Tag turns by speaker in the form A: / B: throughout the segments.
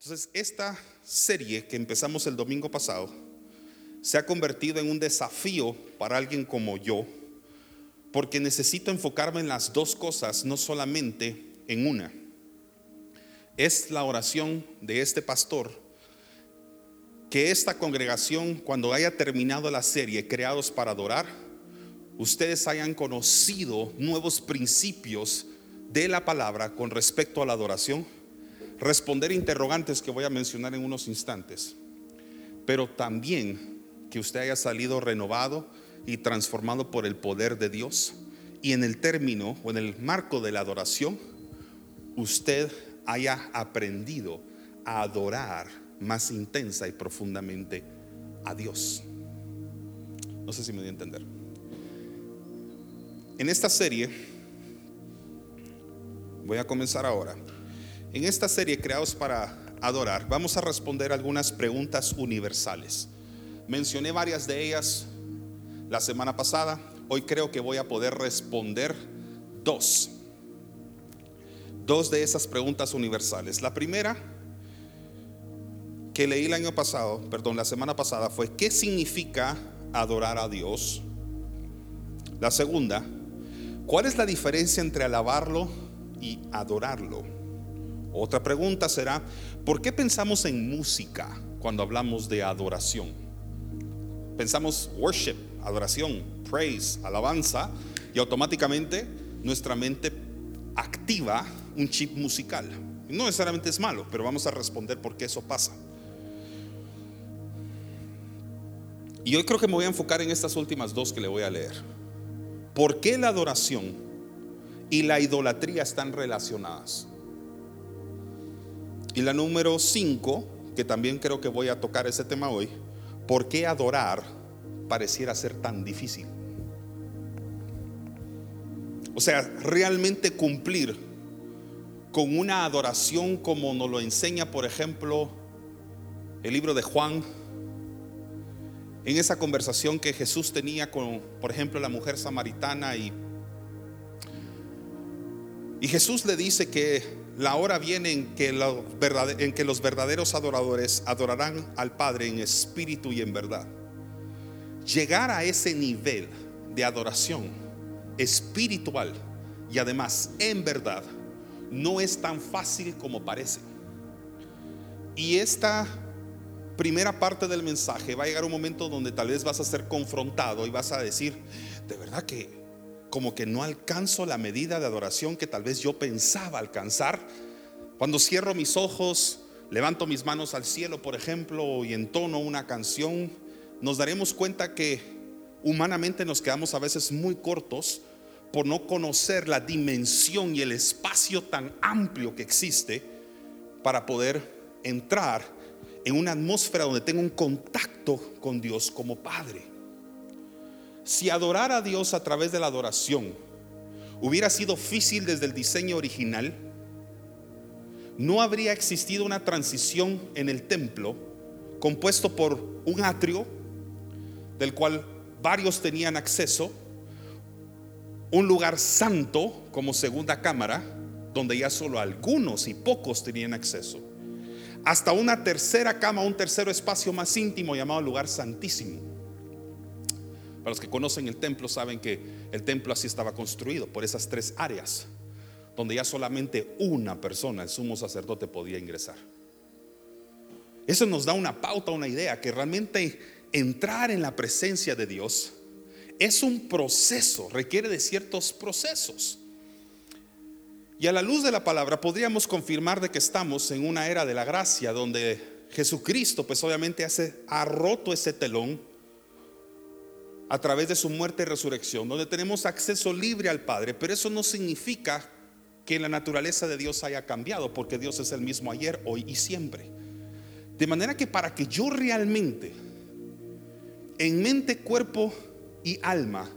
A: Entonces, esta serie que empezamos el domingo pasado se ha convertido en un desafío para alguien como yo, porque necesito enfocarme en las dos cosas, no solamente en una. Es la oración de este pastor, que esta congregación, cuando haya terminado la serie Creados para Adorar, ustedes hayan conocido nuevos principios de la palabra con respecto a la adoración responder interrogantes que voy a mencionar en unos instantes, pero también que usted haya salido renovado y transformado por el poder de Dios y en el término o en el marco de la adoración, usted haya aprendido a adorar más intensa y profundamente a Dios. No sé si me voy a entender. En esta serie, voy a comenzar ahora en esta serie Creados para Adorar vamos a responder algunas preguntas universales. Mencioné varias de ellas la semana pasada. Hoy creo que voy a poder responder dos. Dos de esas preguntas universales. La primera que leí el año pasado, perdón, la semana pasada fue ¿qué significa adorar a Dios? La segunda, ¿cuál es la diferencia entre alabarlo y adorarlo? Otra pregunta será, ¿por qué pensamos en música cuando hablamos de adoración? Pensamos worship, adoración, praise, alabanza, y automáticamente nuestra mente activa un chip musical. No necesariamente es malo, pero vamos a responder por qué eso pasa. Y hoy creo que me voy a enfocar en estas últimas dos que le voy a leer. ¿Por qué la adoración y la idolatría están relacionadas? Y la número 5, que también creo que voy a tocar ese tema hoy, ¿por qué adorar pareciera ser tan difícil? O sea, realmente cumplir con una adoración como nos lo enseña, por ejemplo, el libro de Juan, en esa conversación que Jesús tenía con, por ejemplo, la mujer samaritana y, y Jesús le dice que la hora viene en que, en que los verdaderos adoradores adorarán al Padre en espíritu y en verdad. Llegar a ese nivel de adoración espiritual y además en verdad no es tan fácil como parece. Y esta primera parte del mensaje va a llegar un momento donde tal vez vas a ser confrontado y vas a decir, de verdad que como que no alcanzo la medida de adoración que tal vez yo pensaba alcanzar. Cuando cierro mis ojos, levanto mis manos al cielo, por ejemplo, y entono una canción, nos daremos cuenta que humanamente nos quedamos a veces muy cortos por no conocer la dimensión y el espacio tan amplio que existe para poder entrar en una atmósfera donde tengo un contacto con Dios como Padre. Si adorar a Dios a través de la adoración hubiera sido difícil desde el diseño original, no habría existido una transición en el templo compuesto por un atrio del cual varios tenían acceso, un lugar santo como segunda cámara, donde ya solo algunos y pocos tenían acceso, hasta una tercera cama, un tercer espacio más íntimo llamado lugar santísimo para los que conocen el templo saben que el templo así estaba construido por esas tres áreas, donde ya solamente una persona, el sumo sacerdote, podía ingresar. Eso nos da una pauta, una idea, que realmente entrar en la presencia de Dios es un proceso, requiere de ciertos procesos. Y a la luz de la palabra podríamos confirmar de que estamos en una era de la gracia donde Jesucristo pues obviamente hace, ha roto ese telón a través de su muerte y resurrección, donde tenemos acceso libre al Padre, pero eso no significa que la naturaleza de Dios haya cambiado, porque Dios es el mismo ayer, hoy y siempre. De manera que para que yo realmente, en mente, cuerpo y alma,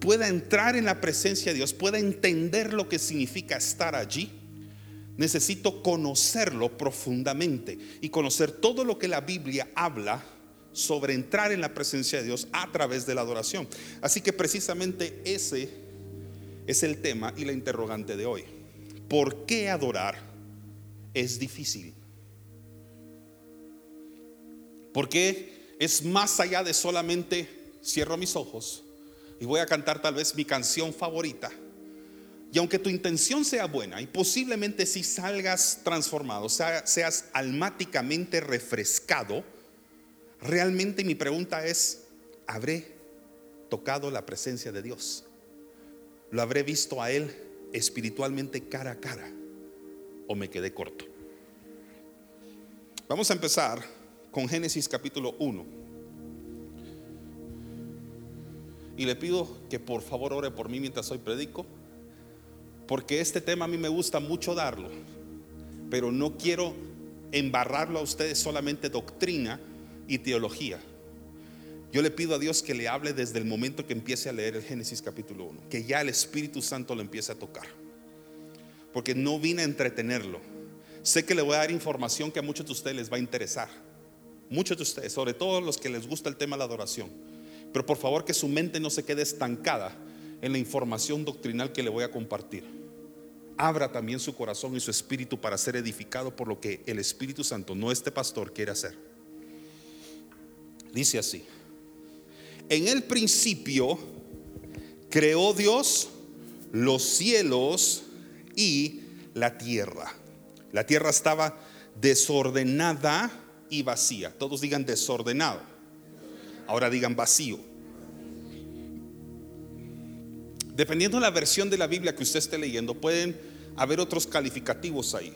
A: pueda entrar en la presencia de Dios, pueda entender lo que significa estar allí, necesito conocerlo profundamente y conocer todo lo que la Biblia habla sobre entrar en la presencia de Dios a través de la adoración. Así que precisamente ese es el tema y la interrogante de hoy. ¿Por qué adorar es difícil? Porque es más allá de solamente cierro mis ojos y voy a cantar tal vez mi canción favorita. Y aunque tu intención sea buena y posiblemente si salgas transformado, sea, seas almáticamente refrescado, realmente mi pregunta es, ¿habré tocado la presencia de Dios? ¿Lo habré visto a Él espiritualmente cara a cara? ¿O me quedé corto? Vamos a empezar con Génesis capítulo 1. Y le pido que por favor ore por mí mientras hoy predico, porque este tema a mí me gusta mucho darlo, pero no quiero embarrarlo a ustedes solamente doctrina y teología. Yo le pido a Dios que le hable desde el momento que empiece a leer el Génesis capítulo 1, que ya el Espíritu Santo lo empiece a tocar. Porque no vine a entretenerlo. Sé que le voy a dar información que a muchos de ustedes les va a interesar. Muchos de ustedes, sobre todo los que les gusta el tema de la adoración. Pero por favor que su mente no se quede estancada en la información doctrinal que le voy a compartir. Abra también su corazón y su espíritu para ser edificado por lo que el Espíritu Santo, no este pastor, quiere hacer. Dice así. En el principio creó Dios los cielos y la tierra. La tierra estaba desordenada y vacía. Todos digan desordenado. Ahora digan vacío. Dependiendo de la versión de la Biblia que usted esté leyendo, pueden haber otros calificativos ahí.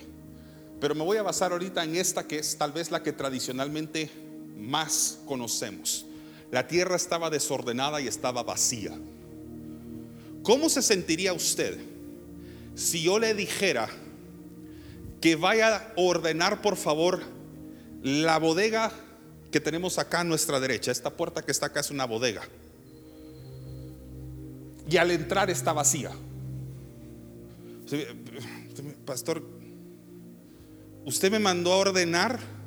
A: Pero me voy a basar ahorita en esta que es tal vez la que tradicionalmente más conocemos. La tierra estaba desordenada y estaba vacía. ¿Cómo se sentiría usted si yo le dijera que vaya a ordenar por favor la bodega que tenemos acá a nuestra derecha? Esta puerta que está acá es una bodega. Y al entrar está vacía. Pastor, usted me mandó a ordenar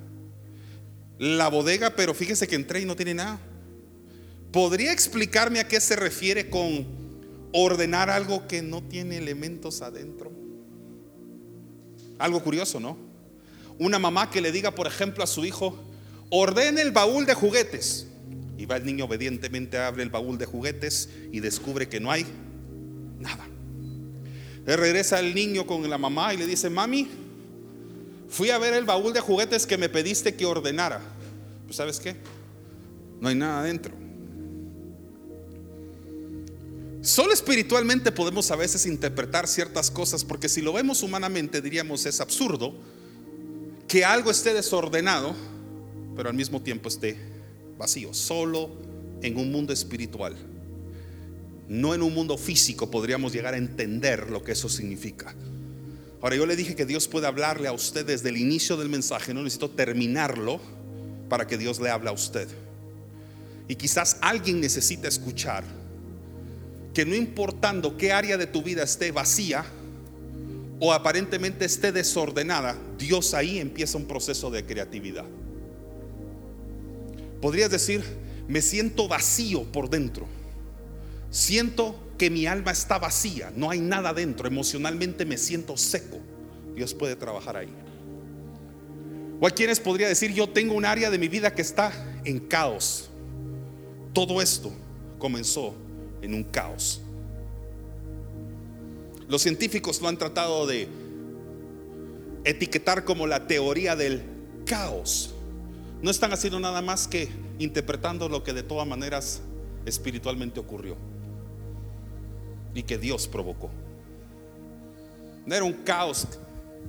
A: la bodega, pero fíjese que entré y no tiene nada. ¿Podría explicarme a qué se refiere con ordenar algo que no tiene elementos adentro? Algo curioso, ¿no? Una mamá que le diga, por ejemplo, a su hijo, ordene el baúl de juguetes. Y va el niño obedientemente, abre el baúl de juguetes y descubre que no hay nada. Le regresa el niño con la mamá y le dice, mami, fui a ver el baúl de juguetes que me pediste que ordenara. Pues sabes qué? No hay nada adentro. Solo espiritualmente podemos a veces interpretar ciertas cosas porque si lo vemos humanamente diríamos es absurdo que algo esté desordenado, pero al mismo tiempo esté vacío, solo en un mundo espiritual. No en un mundo físico podríamos llegar a entender lo que eso significa. Ahora yo le dije que Dios puede hablarle a usted desde el inicio del mensaje, no necesito terminarlo para que Dios le hable a usted. Y quizás alguien necesita escuchar que no importando qué área de tu vida esté vacía o aparentemente esté desordenada, Dios ahí empieza un proceso de creatividad. Podrías decir, me siento vacío por dentro. Siento que mi alma está vacía, no hay nada dentro, emocionalmente me siento seco. Dios puede trabajar ahí. O hay quienes podría decir, yo tengo un área de mi vida que está en caos. Todo esto comenzó en un caos. Los científicos lo han tratado de etiquetar como la teoría del caos. No están haciendo nada más que interpretando lo que de todas maneras espiritualmente ocurrió y que Dios provocó. No era un caos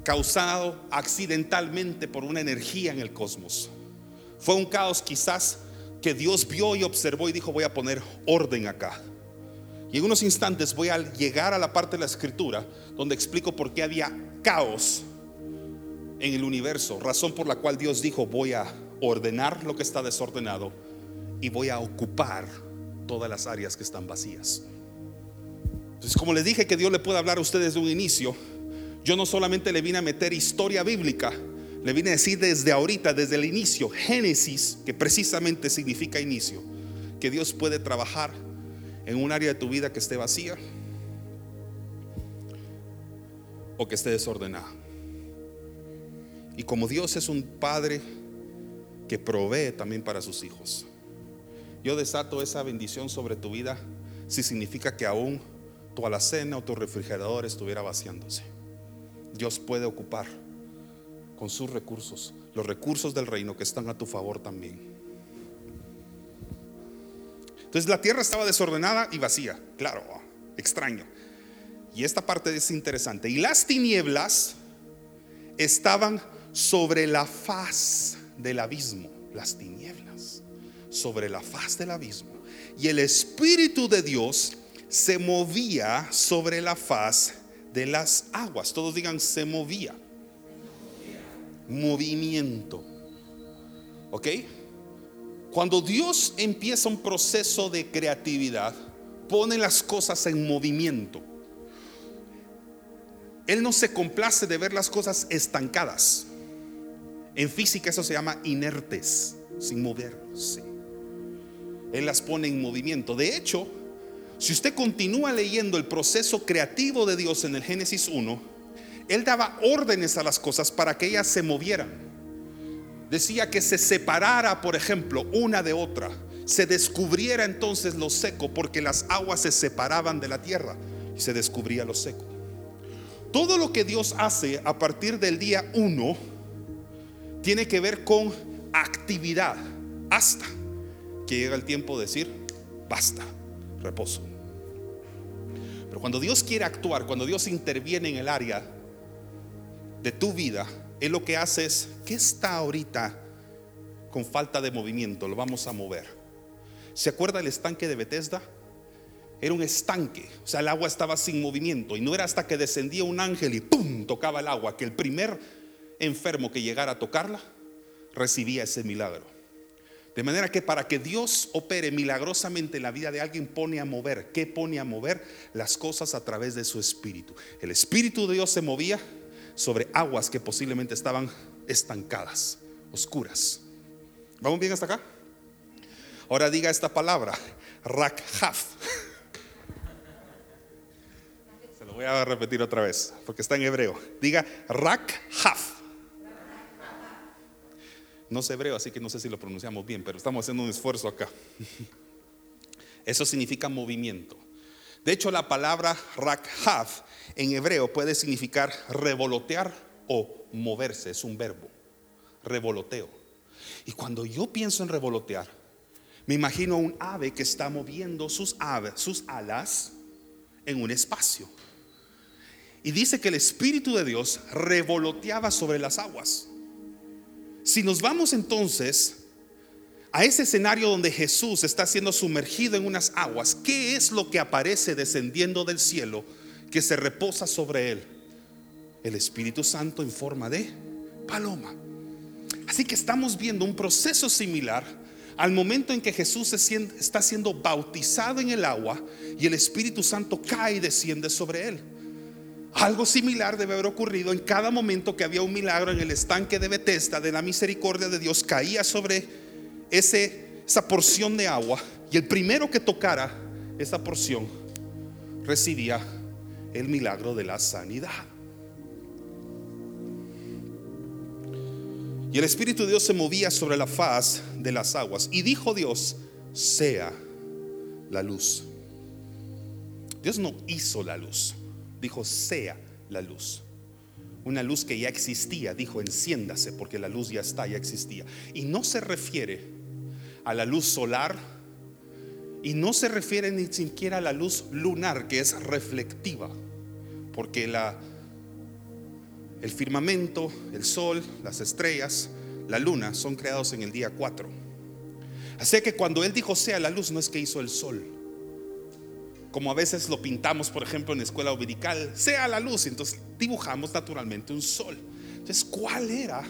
A: causado accidentalmente por una energía en el cosmos. Fue un caos quizás que Dios vio y observó y dijo voy a poner orden acá. Y en unos instantes voy a llegar a la parte de la escritura donde explico por qué había caos en el universo, razón por la cual Dios dijo, voy a ordenar lo que está desordenado y voy a ocupar todas las áreas que están vacías. Entonces, como les dije que Dios le puede hablar a ustedes de un inicio, yo no solamente le vine a meter historia bíblica, le vine a decir desde ahorita, desde el inicio, Génesis, que precisamente significa inicio, que Dios puede trabajar en un área de tu vida que esté vacía o que esté desordenada. Y como Dios es un Padre que provee también para sus hijos. Yo desato esa bendición sobre tu vida si significa que aún tu alacena o tu refrigerador estuviera vaciándose. Dios puede ocupar con sus recursos los recursos del reino que están a tu favor también. Entonces la tierra estaba desordenada y vacía, claro, extraño. Y esta parte es interesante. Y las tinieblas estaban sobre la faz del abismo, las tinieblas, sobre la faz del abismo. Y el Espíritu de Dios se movía sobre la faz de las aguas. Todos digan, se movía. Movimiento. ¿Ok? Cuando Dios empieza un proceso de creatividad, pone las cosas en movimiento. Él no se complace de ver las cosas estancadas. En física eso se llama inertes, sin moverse. Él las pone en movimiento. De hecho, si usted continúa leyendo el proceso creativo de Dios en el Génesis 1, Él daba órdenes a las cosas para que ellas se movieran. Decía que se separara, por ejemplo, una de otra. Se descubriera entonces lo seco porque las aguas se separaban de la tierra y se descubría lo seco. Todo lo que Dios hace a partir del día 1 tiene que ver con actividad hasta que llega el tiempo de decir, basta, reposo. Pero cuando Dios quiere actuar, cuando Dios interviene en el área de tu vida, Él lo que hace es, ¿qué está ahorita con falta de movimiento? Lo vamos a mover. ¿Se acuerda el estanque de Bethesda? era un estanque, o sea, el agua estaba sin movimiento y no era hasta que descendía un ángel y ¡pum! tocaba el agua que el primer enfermo que llegara a tocarla recibía ese milagro. De manera que para que Dios opere milagrosamente en la vida de alguien pone a mover, ¿qué pone a mover? Las cosas a través de su espíritu. El espíritu de Dios se movía sobre aguas que posiblemente estaban estancadas, oscuras. ¿Vamos bien hasta acá? Ahora diga esta palabra, rakhaf. voy a repetir otra vez, porque está en hebreo. Diga Rak-Haf. No sé hebreo, así que no sé si lo pronunciamos bien, pero estamos haciendo un esfuerzo acá. Eso significa movimiento. De hecho, la palabra Rak-Haf en hebreo puede significar revolotear o moverse, es un verbo. Revoloteo. Y cuando yo pienso en revolotear, me imagino un ave que está moviendo sus, sus alas en un espacio. Y dice que el Espíritu de Dios revoloteaba sobre las aguas. Si nos vamos entonces a ese escenario donde Jesús está siendo sumergido en unas aguas, ¿qué es lo que aparece descendiendo del cielo que se reposa sobre él? El Espíritu Santo en forma de paloma. Así que estamos viendo un proceso similar al momento en que Jesús está siendo bautizado en el agua y el Espíritu Santo cae y desciende sobre él. Algo similar debe haber ocurrido en cada momento que había un milagro en el estanque de Bethesda de la misericordia de Dios caía sobre ese, esa porción de agua y el primero que tocara esa porción recibía el milagro de la sanidad. Y el Espíritu de Dios se movía sobre la faz de las aguas. Y dijo Dios, sea la luz. Dios no hizo la luz dijo, sea la luz. Una luz que ya existía, dijo, enciéndase, porque la luz ya está, ya existía. Y no se refiere a la luz solar y no se refiere ni siquiera a la luz lunar, que es reflectiva, porque la, el firmamento, el sol, las estrellas, la luna son creados en el día 4. Así que cuando él dijo sea la luz, no es que hizo el sol, como a veces lo pintamos, por ejemplo, en la escuela dominical, sea la luz, entonces dibujamos naturalmente un sol. Entonces, ¿cuál era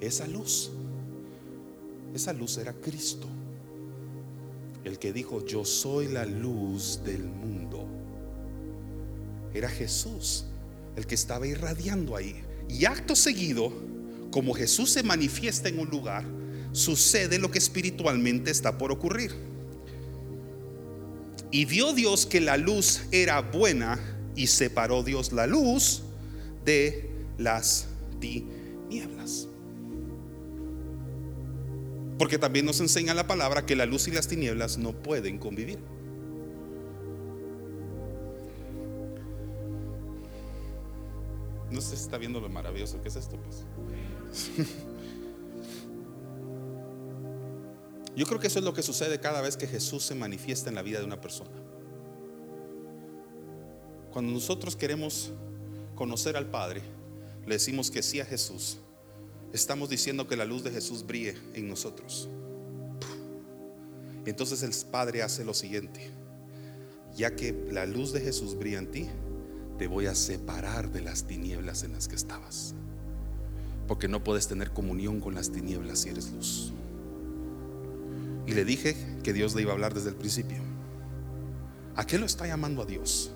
A: esa luz? Esa luz era Cristo, el que dijo, yo soy la luz del mundo. Era Jesús el que estaba irradiando ahí. Y acto seguido, como Jesús se manifiesta en un lugar, sucede lo que espiritualmente está por ocurrir. Y vio Dios que la luz era buena y separó Dios la luz de las tinieblas. Porque también nos enseña la palabra que la luz y las tinieblas no pueden convivir. No sé si está viendo lo maravilloso que es esto, pues. Yo creo que eso es lo que sucede cada vez que Jesús se manifiesta en la vida de una persona. Cuando nosotros queremos conocer al Padre, le decimos que sí a Jesús, estamos diciendo que la luz de Jesús brille en nosotros. Entonces el Padre hace lo siguiente, ya que la luz de Jesús brilla en ti, te voy a separar de las tinieblas en las que estabas. Porque no puedes tener comunión con las tinieblas si eres luz. Y le dije que Dios le iba a hablar desde el principio. ¿A qué lo está llamando a Dios?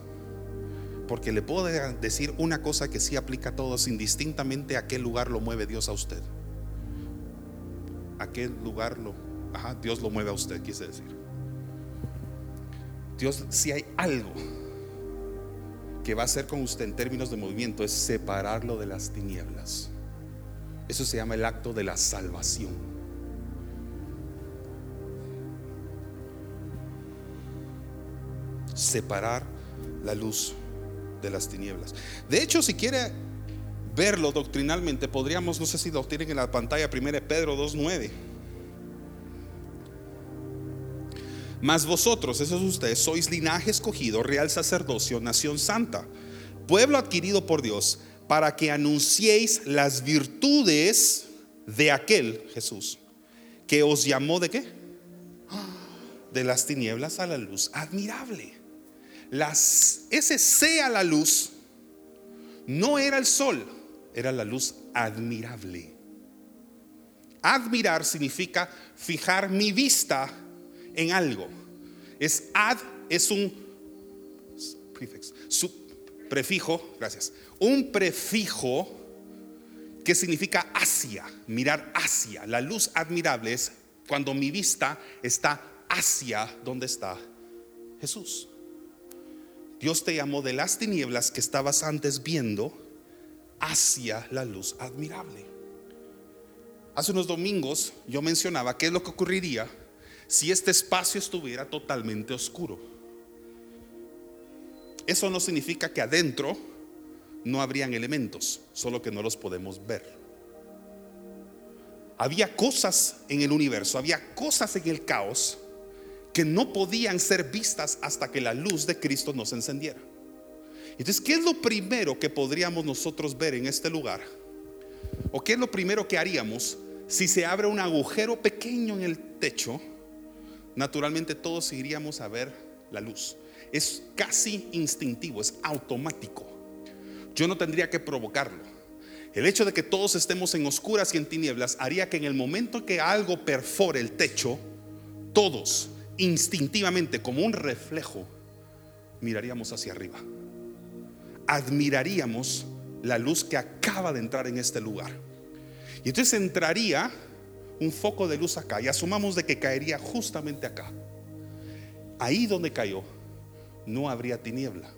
A: Porque le puedo decir una cosa que sí aplica a todos, indistintamente a qué lugar lo mueve Dios a usted. ¿A qué lugar lo, ajá, Dios lo mueve a usted, quise decir? Dios, si hay algo que va a hacer con usted en términos de movimiento, es separarlo de las tinieblas. Eso se llama el acto de la salvación. Separar la luz de las tinieblas. De hecho, si quiere verlo doctrinalmente, podríamos, no sé si lo tienen en la pantalla, 1 Pedro 2.9. Mas vosotros, esos ustedes, sois linaje escogido, real sacerdocio, nación santa, pueblo adquirido por Dios, para que anunciéis las virtudes de aquel Jesús, que os llamó de qué? De las tinieblas a la luz admirable las, ese sea la luz no era el sol, era la luz admirable. Admirar significa fijar mi vista en algo. Es ad, es un prefijo, gracias. Un prefijo que significa hacia, mirar hacia. La luz admirable es cuando mi vista está hacia donde está Jesús. Dios te llamó de las tinieblas que estabas antes viendo hacia la luz admirable. Hace unos domingos yo mencionaba qué es lo que ocurriría si este espacio estuviera totalmente oscuro. Eso no significa que adentro no habrían elementos, solo que no los podemos ver. Había cosas en el universo, había cosas en el caos que no podían ser vistas hasta que la luz de Cristo nos encendiera. Entonces, ¿qué es lo primero que podríamos nosotros ver en este lugar? ¿O qué es lo primero que haríamos si se abre un agujero pequeño en el techo? Naturalmente todos iríamos a ver la luz. Es casi instintivo, es automático. Yo no tendría que provocarlo. El hecho de que todos estemos en oscuras y en tinieblas haría que en el momento que algo perfore el techo, todos instintivamente, como un reflejo, miraríamos hacia arriba. Admiraríamos la luz que acaba de entrar en este lugar. Y entonces entraría un foco de luz acá y asumamos de que caería justamente acá. Ahí donde cayó no habría tiniebla,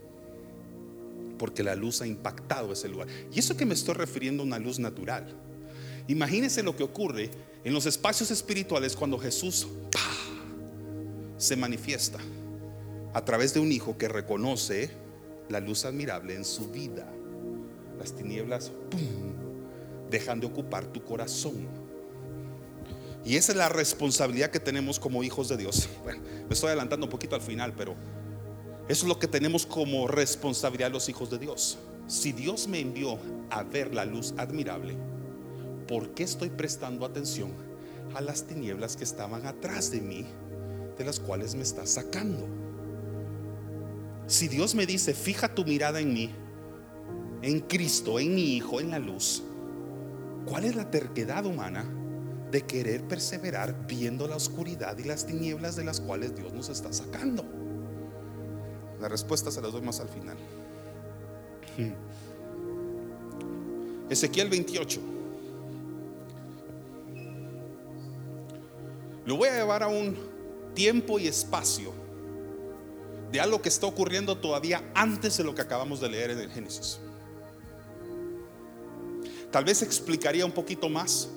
A: porque la luz ha impactado ese lugar. Y eso que me estoy refiriendo a una luz natural. Imagínense lo que ocurre en los espacios espirituales cuando Jesús se manifiesta a través de un hijo que reconoce la luz admirable en su vida. Las tinieblas dejan de ocupar tu corazón. Y esa es la responsabilidad que tenemos como hijos de Dios. Bueno, me estoy adelantando un poquito al final, pero eso es lo que tenemos como responsabilidad los hijos de Dios. Si Dios me envió a ver la luz admirable, ¿por qué estoy prestando atención a las tinieblas que estaban atrás de mí de las cuales me estás sacando. Si Dios me dice, fija tu mirada en mí, en Cristo, en mi Hijo, en la luz, ¿cuál es la terquedad humana de querer perseverar viendo la oscuridad y las tinieblas de las cuales Dios nos está sacando? La respuesta se la doy más al final. Ezequiel 28. Lo voy a llevar a un tiempo y espacio de algo que está ocurriendo todavía antes de lo que acabamos de leer en el Génesis. Tal vez explicaría un poquito más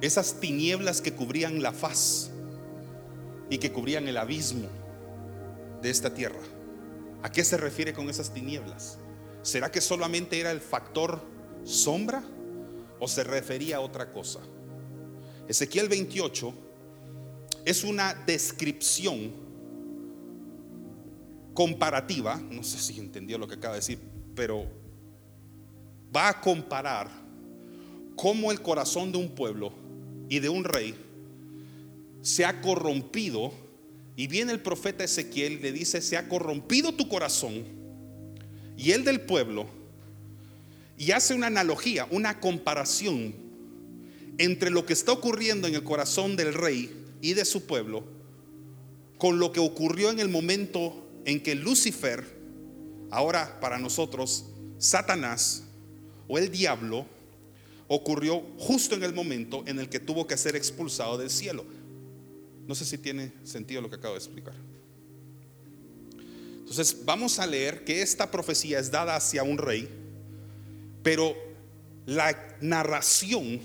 A: esas tinieblas que cubrían la faz y que cubrían el abismo de esta tierra. ¿A qué se refiere con esas tinieblas? ¿Será que solamente era el factor sombra o se refería a otra cosa? Ezequiel 28 es una descripción comparativa, no sé si entendió lo que acaba de decir, pero va a comparar cómo el corazón de un pueblo y de un rey se ha corrompido. Y viene el profeta Ezequiel y le dice, se ha corrompido tu corazón y el del pueblo. Y hace una analogía, una comparación entre lo que está ocurriendo en el corazón del rey y de su pueblo con lo que ocurrió en el momento en que Lucifer, ahora para nosotros, Satanás o el diablo, ocurrió justo en el momento en el que tuvo que ser expulsado del cielo. No sé si tiene sentido lo que acabo de explicar. Entonces vamos a leer que esta profecía es dada hacia un rey, pero la narración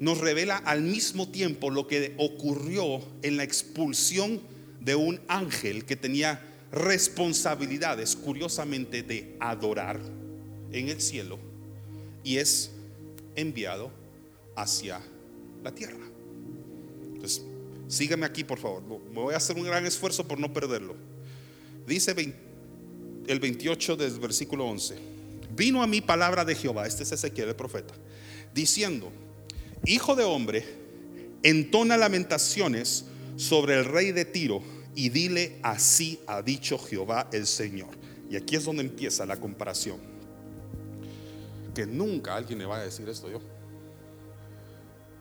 A: nos revela al mismo tiempo lo que ocurrió en la expulsión de un ángel que tenía responsabilidades, curiosamente, de adorar en el cielo y es enviado hacia la tierra. Entonces, sígueme aquí, por favor. Me voy a hacer un gran esfuerzo por no perderlo. Dice el 28 del versículo 11. Vino a mí palabra de Jehová, este es Ezequiel el profeta, diciendo, Hijo de hombre, entona lamentaciones sobre el rey de Tiro y dile, así ha dicho Jehová el Señor. Y aquí es donde empieza la comparación que nunca alguien le va a decir esto yo.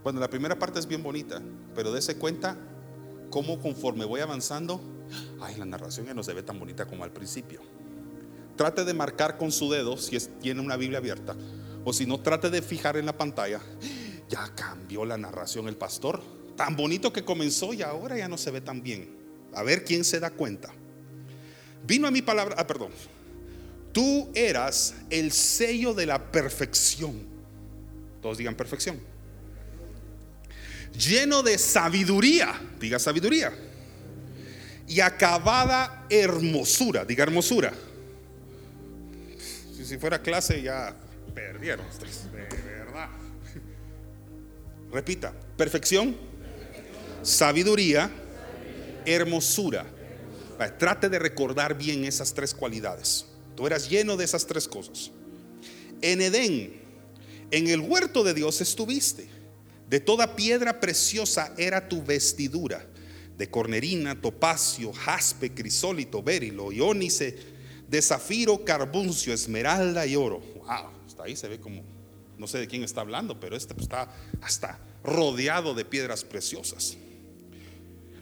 A: Bueno, la primera parte es bien bonita, pero dése cuenta cómo conforme voy avanzando, ay, la narración ya no se ve tan bonita como al principio. Trate de marcar con su dedo si tiene una Biblia abierta, o si no, trate de fijar en la pantalla. Ya cambió la narración el pastor. Tan bonito que comenzó y ahora ya no se ve tan bien. A ver quién se da cuenta. Vino a mi palabra, ah, perdón, Tú eras el sello de la perfección. Todos digan perfección. Lleno de sabiduría, diga sabiduría. Y acabada hermosura, diga hermosura. Si, fuera clase ya perdieron de verdad. Repita, perfección, sabiduría, hermosura. Trate de recordar bien esas tres cualidades. Tú eras lleno de esas tres cosas. En Edén, en el huerto de Dios estuviste. De toda piedra preciosa era tu vestidura, de cornerina, topacio, jaspe, crisólito, berilo, iónice, de zafiro, carbuncio, esmeralda y oro. Wow, hasta ahí se ve como, no sé de quién está hablando, pero este está hasta rodeado de piedras preciosas.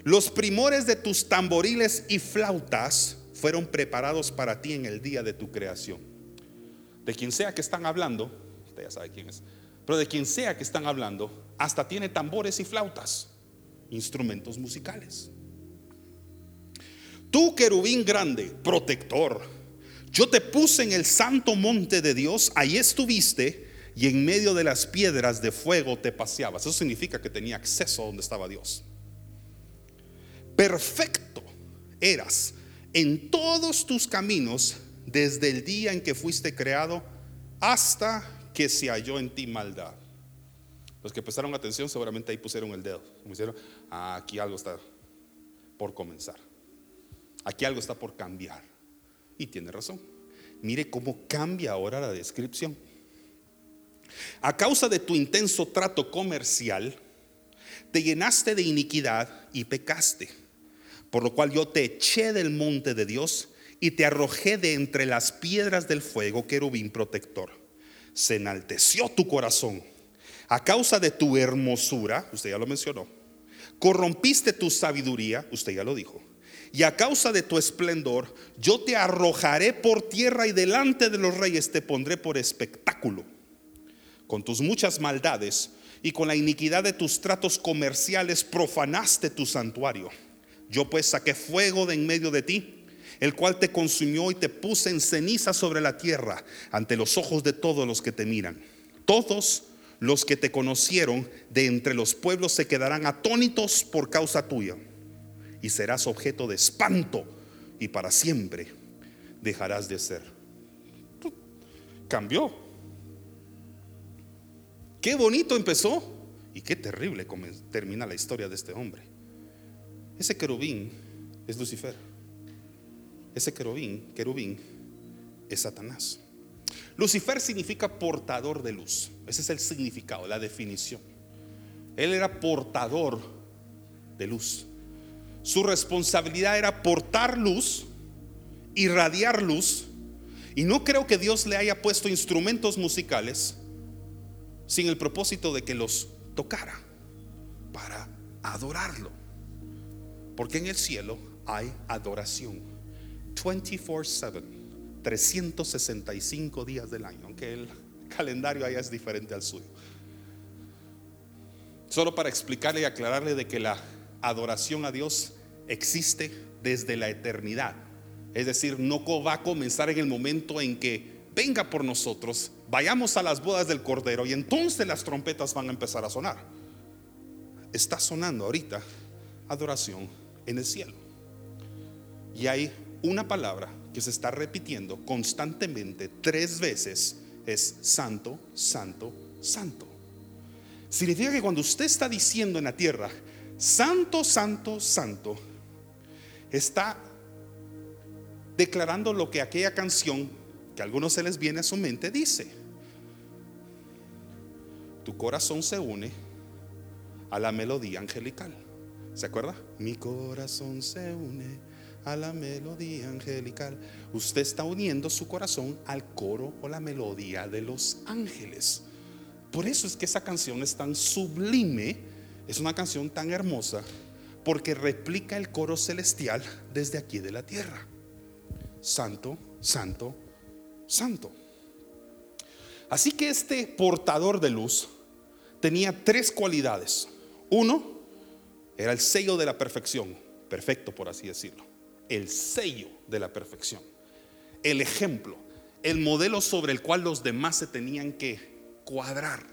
A: Los primores de tus tamboriles y flautas fueron preparados para ti en el día de tu creación. De quien sea que están hablando, usted ya sabe quién es, pero de quien sea que están hablando, hasta tiene tambores y flautas, instrumentos musicales. Tú, querubín grande, protector, yo te puse en el santo monte de Dios, ahí estuviste y en medio de las piedras de fuego te paseabas. Eso significa que tenía acceso a donde estaba Dios. Perfecto eras en todos tus caminos desde el día en que fuiste creado hasta que se halló en ti maldad. Los que prestaron atención seguramente ahí pusieron el dedo. Como hicieron, ah, aquí algo está por comenzar. Aquí algo está por cambiar. Y tiene razón. Mire cómo cambia ahora la descripción. A causa de tu intenso trato comercial, te llenaste de iniquidad y pecaste por lo cual yo te eché del monte de Dios y te arrojé de entre las piedras del fuego, querubín protector. Se enalteció tu corazón a causa de tu hermosura, usted ya lo mencionó. Corrompiste tu sabiduría, usted ya lo dijo. Y a causa de tu esplendor, yo te arrojaré por tierra y delante de los reyes te pondré por espectáculo. Con tus muchas maldades y con la iniquidad de tus tratos comerciales profanaste tu santuario yo pues saqué fuego de en medio de ti, el cual te consumió y te puse en ceniza sobre la tierra ante los ojos de todos los que te miran. Todos los que te conocieron de entre los pueblos se quedarán atónitos por causa tuya y serás objeto de espanto y para siempre dejarás de ser. Cambió. Qué bonito empezó y qué terrible termina la historia de este hombre. Ese querubín es Lucifer. Ese querubín, querubín es Satanás. Lucifer significa portador de luz. Ese es el significado, la definición. Él era portador de luz. Su responsabilidad era portar luz, irradiar luz. Y no creo que Dios le haya puesto instrumentos musicales sin el propósito de que los tocara para adorarlo. Porque en el cielo hay adoración 24/7. 365 días del año, aunque el calendario allá es diferente al suyo. Solo para explicarle y aclararle de que la adoración a Dios existe desde la eternidad. Es decir, no va a comenzar en el momento en que venga por nosotros, vayamos a las bodas del Cordero y entonces las trompetas van a empezar a sonar. Está sonando ahorita adoración en el cielo. Y hay una palabra que se está repitiendo constantemente tres veces es santo, santo, santo. Significa que cuando usted está diciendo en la tierra, santo, santo, santo, está declarando lo que aquella canción que a algunos se les viene a su mente dice. Tu corazón se une a la melodía angelical. ¿Se acuerda? Mi corazón se une a la melodía angelical. Usted está uniendo su corazón al coro o la melodía de los ángeles. Por eso es que esa canción es tan sublime, es una canción tan hermosa, porque replica el coro celestial desde aquí de la tierra. Santo, santo, santo. Así que este portador de luz tenía tres cualidades. Uno, era el sello de la perfección, perfecto por así decirlo el sello de la perfección, el ejemplo, el modelo sobre el cual los demás se tenían que cuadrar.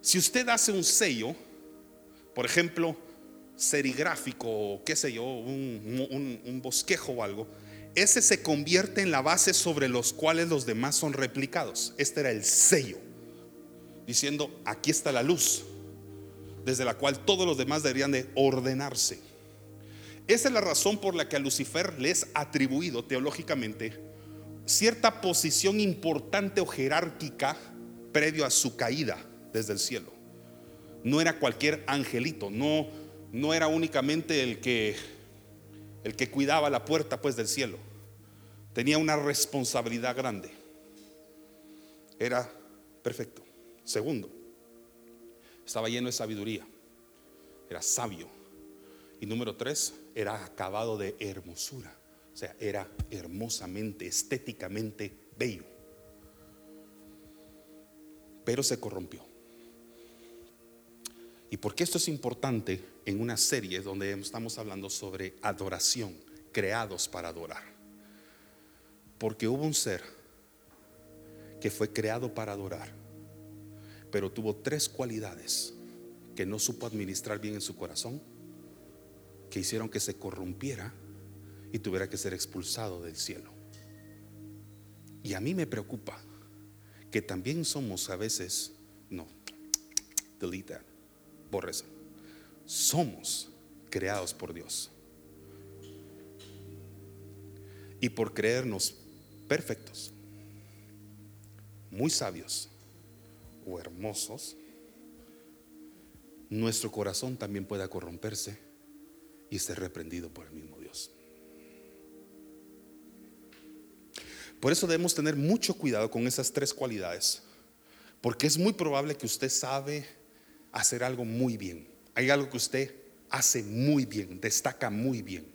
A: Si usted hace un sello, por ejemplo, serigráfico o qué sé yo, un, bosquejo o algo, ese se convierte en la base sobre los cuales los demás son replicados. Este era el sello, diciendo, aquí está la luz, desde la cual todos los demás deberían de ordenarse. Esa es la razón por la que a Lucifer le es atribuido teológicamente cierta posición importante o jerárquica previo a su caída desde el cielo. No era cualquier angelito, no, no era únicamente el que, el que cuidaba la puerta pues del cielo. Tenía una responsabilidad grande. Era perfecto. Segundo, estaba lleno de sabiduría. Era sabio. Y número tres, era acabado de hermosura. O sea, era hermosamente, estéticamente bello. Pero se corrompió. ¿Y por qué esto es importante en una serie donde estamos hablando sobre adoración, creados para adorar? Porque hubo un ser que fue creado para adorar, pero tuvo tres cualidades que no supo administrar bien en su corazón que hicieron que se corrompiera y tuviera que ser expulsado del cielo. Y a mí me preocupa que también somos a veces, no, delete that, borre Somos creados por Dios. Y por creernos perfectos, muy sabios o hermosos, nuestro corazón también puede corromperse y ser reprendido por el mismo Dios. Por eso debemos tener mucho cuidado con esas tres cualidades, porque es muy probable que usted sabe hacer algo muy bien. Hay algo que usted hace muy bien, destaca muy bien.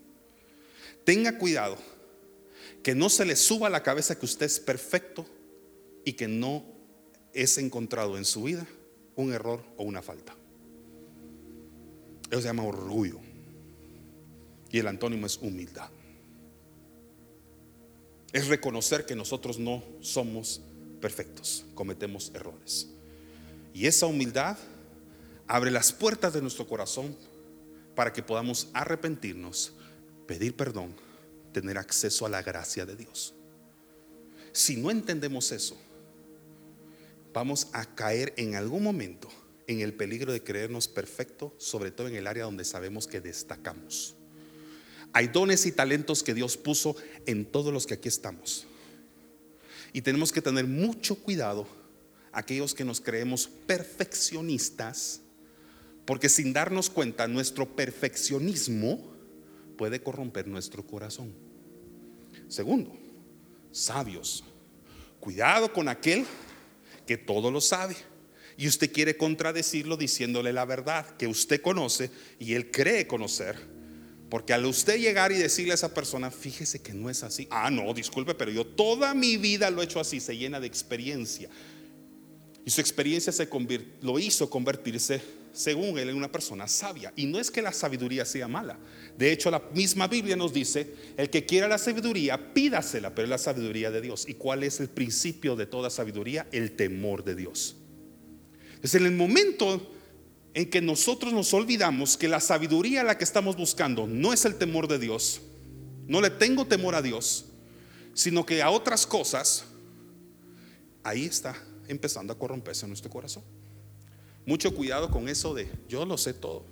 A: Tenga cuidado que no se le suba a la cabeza que usted es perfecto y que no es encontrado en su vida un error o una falta. Eso se llama orgullo. Y el antónimo es humildad. Es reconocer que nosotros no somos perfectos, cometemos errores. Y esa humildad abre las puertas de nuestro corazón para que podamos arrepentirnos, pedir perdón, tener acceso a la gracia de Dios. Si no entendemos eso, vamos a caer en algún momento en el peligro de creernos perfectos, sobre todo en el área donde sabemos que destacamos. Hay dones y talentos que Dios puso en todos los que aquí estamos. Y tenemos que tener mucho cuidado aquellos que nos creemos perfeccionistas, porque sin darnos cuenta nuestro perfeccionismo puede corromper nuestro corazón. Segundo, sabios. Cuidado con aquel que todo lo sabe y usted quiere contradecirlo diciéndole la verdad que usted conoce y él cree conocer porque al usted llegar y decirle a esa persona, fíjese que no es así. Ah, no, disculpe, pero yo toda mi vida lo he hecho así, se llena de experiencia. Y su experiencia se lo hizo convertirse, según él, en una persona sabia. Y no es que la sabiduría sea mala. De hecho, la misma Biblia nos dice, el que quiera la sabiduría, pídasela, pero es la sabiduría de Dios. ¿Y cuál es el principio de toda sabiduría? El temor de Dios. Es en el momento en que nosotros nos olvidamos que la sabiduría a la que estamos buscando no es el temor de Dios, no le tengo temor a Dios, sino que a otras cosas, ahí está empezando a corromperse nuestro corazón. Mucho cuidado con eso de yo lo sé todo.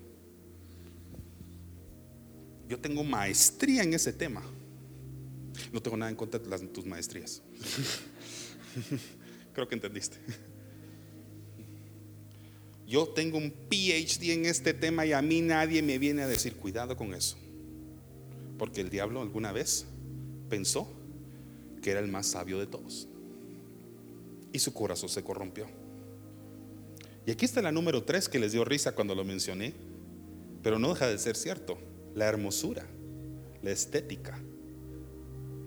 A: Yo tengo maestría en ese tema. No tengo nada en contra de tus maestrías. Creo que entendiste yo tengo un PhD en este tema y a mí nadie me viene a decir cuidado con eso. Porque el diablo alguna vez pensó que era el más sabio de todos. Y su corazón se corrompió. Y aquí está la número 3 que les dio risa cuando lo mencioné, pero no deja de ser cierto. La hermosura, la estética,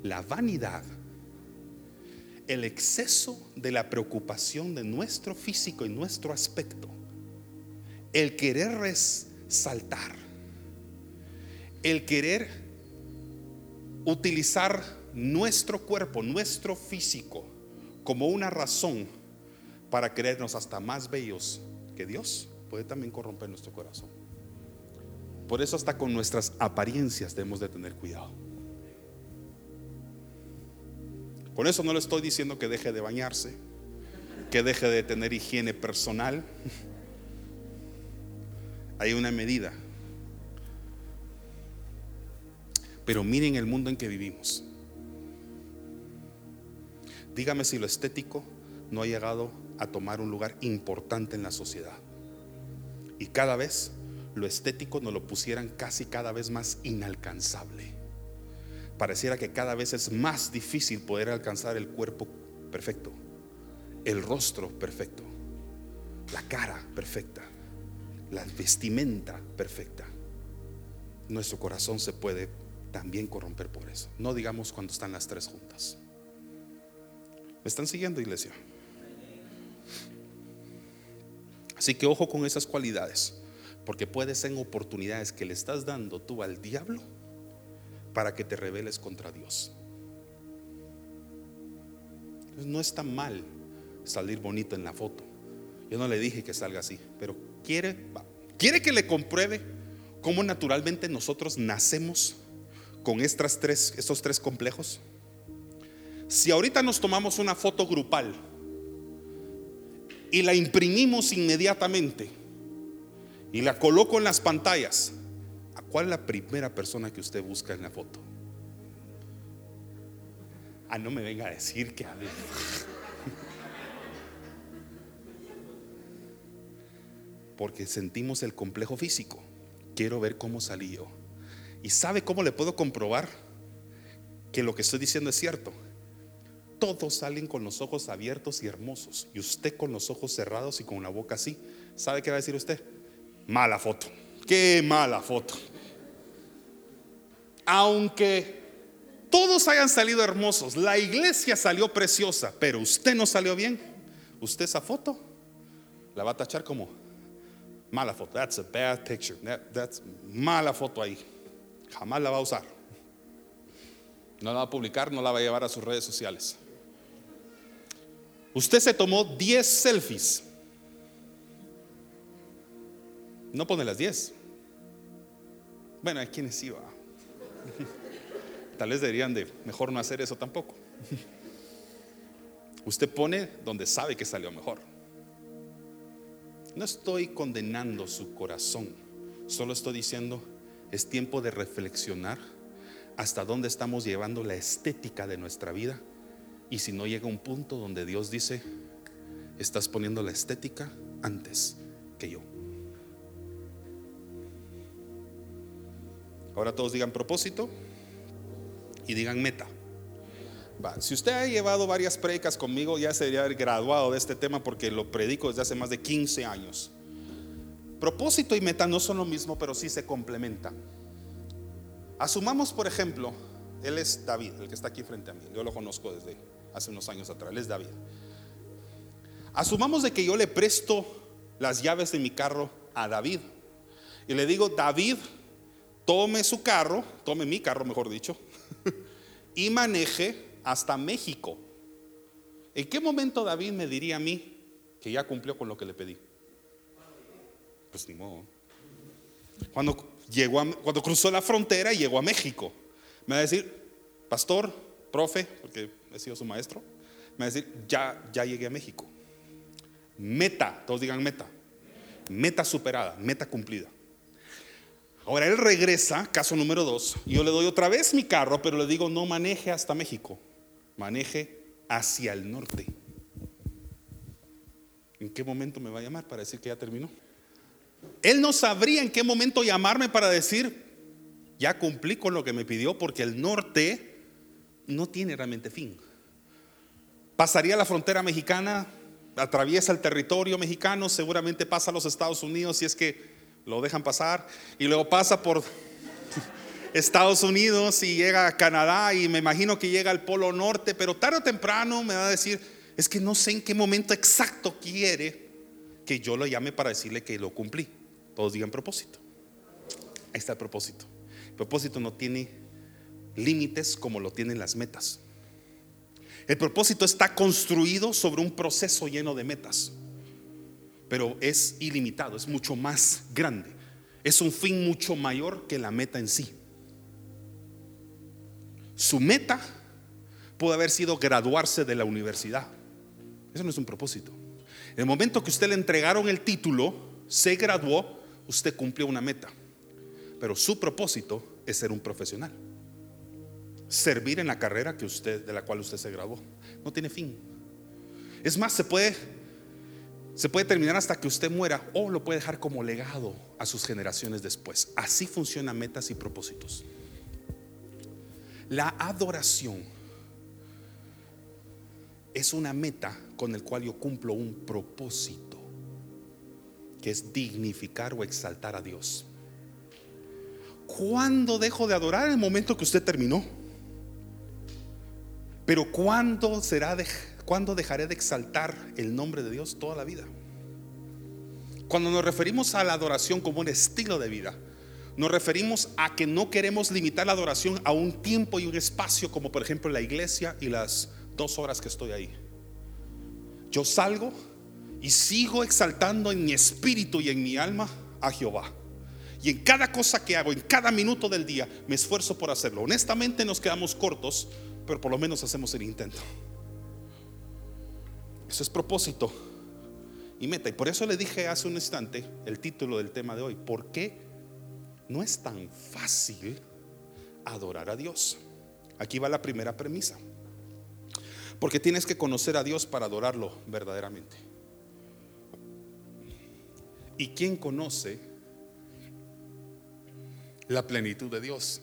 A: la vanidad, el exceso de la preocupación de nuestro físico y nuestro aspecto el querer resaltar, el querer utilizar nuestro cuerpo, nuestro físico, como una razón para creernos hasta más bellos que Dios, puede también corromper nuestro corazón. Por eso hasta con nuestras apariencias debemos de tener cuidado. Con eso no le estoy diciendo que deje de bañarse, que deje de tener higiene personal hay una medida. Pero miren el mundo en que vivimos. Dígame si lo estético no ha llegado a tomar un lugar importante en la sociedad. Y cada vez lo estético nos lo pusieran casi cada vez más inalcanzable. Pareciera que cada vez es más difícil poder alcanzar el cuerpo perfecto, el rostro perfecto, la cara perfecta la vestimenta perfecta. Nuestro corazón se puede también corromper por eso. No digamos cuando están las tres juntas. ¿Me están siguiendo, iglesia? Así que ojo con esas cualidades, porque puede ser oportunidades que le estás dando tú al diablo para que te rebeles contra Dios. no es tan mal salir bonito en la foto. Yo no le dije que salga así, pero quiere, quiere que le compruebe cómo naturalmente nosotros nacemos con estas tres, estos tres complejos. Si ahorita nos tomamos una foto grupal y la imprimimos inmediatamente y la coloco en las pantallas, ¿a cuál es la primera persona que usted busca en la foto? Ah, no me venga a decir que a ver. porque sentimos el complejo físico. Quiero ver cómo salí yo. ¿Y sabe cómo le puedo comprobar que lo que estoy diciendo es cierto? Todos salen con los ojos abiertos y hermosos. Y usted con los ojos cerrados y con la boca así. ¿Sabe qué va a decir usted? Mala foto. Qué mala foto. Aunque todos hayan salido hermosos, la iglesia salió preciosa, pero usted no salió bien, usted esa foto la va a tachar como Mala foto. That's a bad picture. that's mala foto ahí. Jamás la va a usar. No la va a publicar, no la va a llevar a sus redes sociales. Usted se tomó 10 selfies. No pone las 10. Bueno, hay quienes sí va. Tal vez deberían de mejor no hacer eso tampoco. Usted pone donde sabe que salió mejor. No estoy condenando su corazón, solo estoy diciendo, es tiempo de reflexionar hasta dónde estamos llevando la estética de nuestra vida y si no llega un punto donde Dios dice, estás poniendo la estética antes que yo. Ahora todos digan propósito y digan meta. Si usted ha llevado varias predicas conmigo, ya se debería haber graduado de este tema porque lo predico desde hace más de 15 años. Propósito y meta no son lo mismo, pero sí se complementan. Asumamos, por ejemplo, él es David, el que está aquí frente a mí. Yo lo conozco desde hace unos años atrás. Él es David. Asumamos de que yo le presto las llaves de mi carro a David. Y le digo, David, tome su carro, tome mi carro, mejor dicho, y maneje hasta México. ¿En qué momento David me diría a mí que ya cumplió con lo que le pedí? Pues ni modo. Cuando, llegó cuando cruzó la frontera y llegó a México, me va a decir, pastor, profe, porque he sido su maestro, me va a decir, ya, ya llegué a México. Meta, todos digan meta. Meta superada, meta cumplida. Ahora él regresa, caso número dos, y yo le doy otra vez mi carro, pero le digo, no maneje hasta México maneje hacia el norte. ¿En qué momento me va a llamar para decir que ya terminó? Él no sabría en qué momento llamarme para decir, ya cumplí con lo que me pidió, porque el norte no tiene realmente fin. Pasaría la frontera mexicana, atraviesa el territorio mexicano, seguramente pasa a los Estados Unidos si es que lo dejan pasar, y luego pasa por Estados Unidos y llega a Canadá y me imagino que llega al Polo Norte, pero tarde o temprano me va a decir, es que no sé en qué momento exacto quiere que yo lo llame para decirle que lo cumplí. Todos digan propósito. Ahí está el propósito. Propósito no tiene límites como lo tienen las metas. El propósito está construido sobre un proceso lleno de metas, pero es ilimitado, es mucho más grande. Es un fin mucho mayor que la meta en sí. Su meta pudo haber sido graduarse de la universidad. Eso no es un propósito. En el momento que usted le entregaron el título, se graduó, usted cumplió una meta. Pero su propósito es ser un profesional. Servir en la carrera que usted, de la cual usted se graduó. No tiene fin. Es más, se puede, se puede terminar hasta que usted muera o lo puede dejar como legado a sus generaciones después. Así funcionan metas y propósitos. La adoración es una meta con el cual yo cumplo un propósito, que es dignificar o exaltar a Dios. ¿Cuándo dejo de adorar? El momento que usted terminó. Pero ¿cuándo será cuándo dejaré de exaltar el nombre de Dios toda la vida? Cuando nos referimos a la adoración como un estilo de vida, nos referimos a que no queremos limitar la adoración a un tiempo y un espacio como por ejemplo la iglesia y las dos horas que estoy ahí. Yo salgo y sigo exaltando en mi espíritu y en mi alma a Jehová. Y en cada cosa que hago, en cada minuto del día, me esfuerzo por hacerlo. Honestamente nos quedamos cortos, pero por lo menos hacemos el intento. Eso es propósito y meta. Y por eso le dije hace un instante el título del tema de hoy. ¿Por qué no es tan fácil adorar a Dios. Aquí va la primera premisa. Porque tienes que conocer a Dios para adorarlo verdaderamente. ¿Y quién conoce la plenitud de Dios?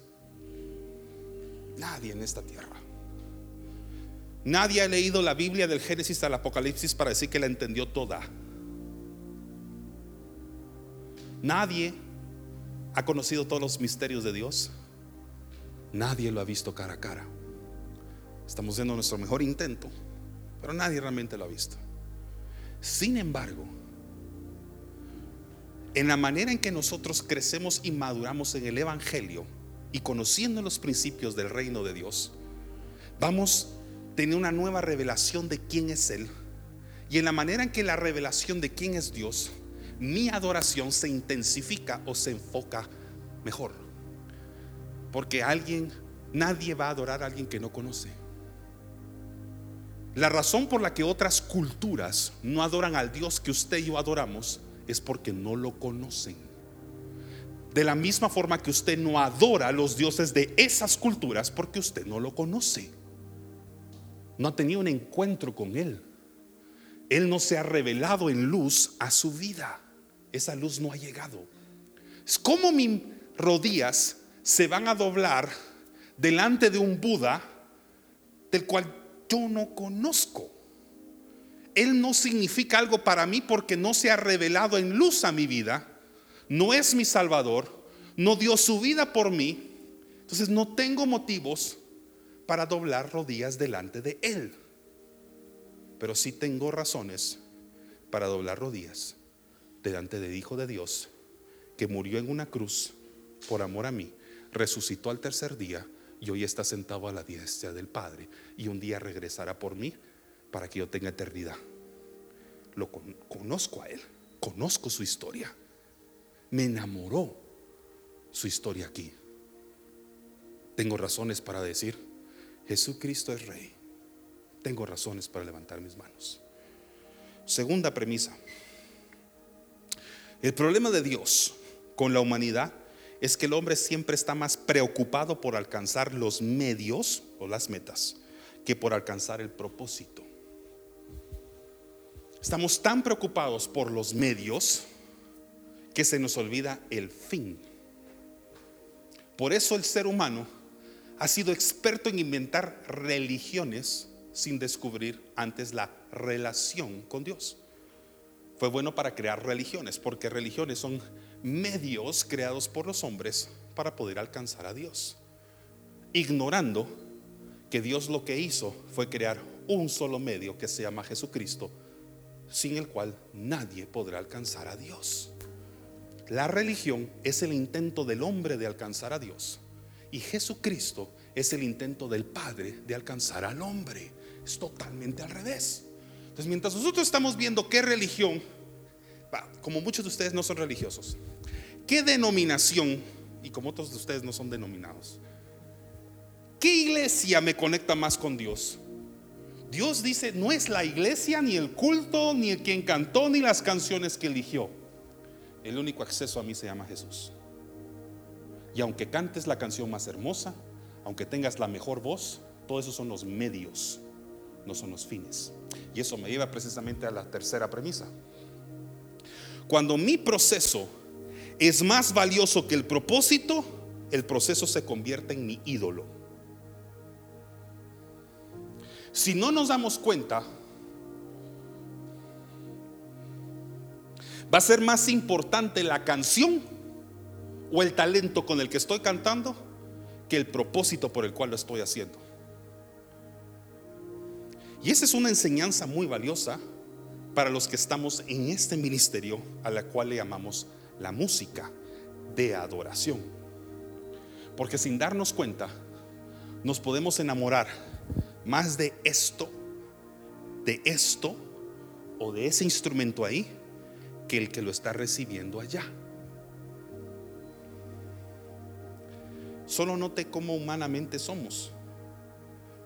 A: Nadie en esta tierra. Nadie ha leído la Biblia del Génesis al Apocalipsis para decir que la entendió toda. Nadie ha conocido todos los misterios de Dios? Nadie lo ha visto cara a cara. Estamos haciendo nuestro mejor intento, pero nadie realmente lo ha visto. Sin embargo, en la manera en que nosotros crecemos y maduramos en el Evangelio y conociendo los principios del reino de Dios, vamos a tener una nueva revelación de quién es Él Y en la manera en que la revelación de quién es Dios, mi adoración se intensifica o se enfoca mejor. Porque alguien, nadie va a adorar a alguien que no conoce. La razón por la que otras culturas no adoran al Dios que usted y yo adoramos es porque no lo conocen. De la misma forma que usted no adora a los dioses de esas culturas porque usted no lo conoce. No ha tenido un encuentro con Él. Él no se ha revelado en luz a su vida. Esa luz no ha llegado. Es como mis rodillas se van a doblar delante de un Buda del cual yo no conozco. Él no significa algo para mí porque no se ha revelado en luz a mi vida, no es mi Salvador, no dio su vida por mí, entonces no tengo motivos para doblar rodillas delante de Él. Pero sí tengo razones para doblar rodillas delante del Hijo de Dios, que murió en una cruz por amor a mí, resucitó al tercer día y hoy está sentado a la diestra del Padre y un día regresará por mí para que yo tenga eternidad. Lo conozco a Él, conozco su historia. Me enamoró su historia aquí. Tengo razones para decir, Jesucristo es Rey. Tengo razones para levantar mis manos. Segunda premisa. El problema de Dios con la humanidad es que el hombre siempre está más preocupado por alcanzar los medios o las metas que por alcanzar el propósito. Estamos tan preocupados por los medios que se nos olvida el fin. Por eso el ser humano ha sido experto en inventar religiones sin descubrir antes la relación con Dios. Fue bueno para crear religiones, porque religiones son medios creados por los hombres para poder alcanzar a Dios, ignorando que Dios lo que hizo fue crear un solo medio que se llama Jesucristo, sin el cual nadie podrá alcanzar a Dios. La religión es el intento del hombre de alcanzar a Dios y Jesucristo es el intento del Padre de alcanzar al hombre. Es totalmente al revés. Entonces, mientras nosotros estamos viendo qué religión, como muchos de ustedes no son religiosos, ¿Qué denominación, y como otros de ustedes no son denominados, qué iglesia me conecta más con Dios? Dios dice, no es la iglesia, ni el culto, ni el quien cantó, ni las canciones que eligió. El único acceso a mí se llama Jesús. Y aunque cantes la canción más hermosa, aunque tengas la mejor voz, todos esos son los medios, no son los fines. Y eso me lleva precisamente a la tercera premisa. Cuando mi proceso es más valioso que el propósito, el proceso se convierte en mi ídolo. Si no nos damos cuenta, va a ser más importante la canción o el talento con el que estoy cantando que el propósito por el cual lo estoy haciendo. Y esa es una enseñanza muy valiosa para los que estamos en este ministerio a la cual le llamamos la música de adoración. Porque sin darnos cuenta, nos podemos enamorar más de esto, de esto o de ese instrumento ahí, que el que lo está recibiendo allá. Solo note cómo humanamente somos.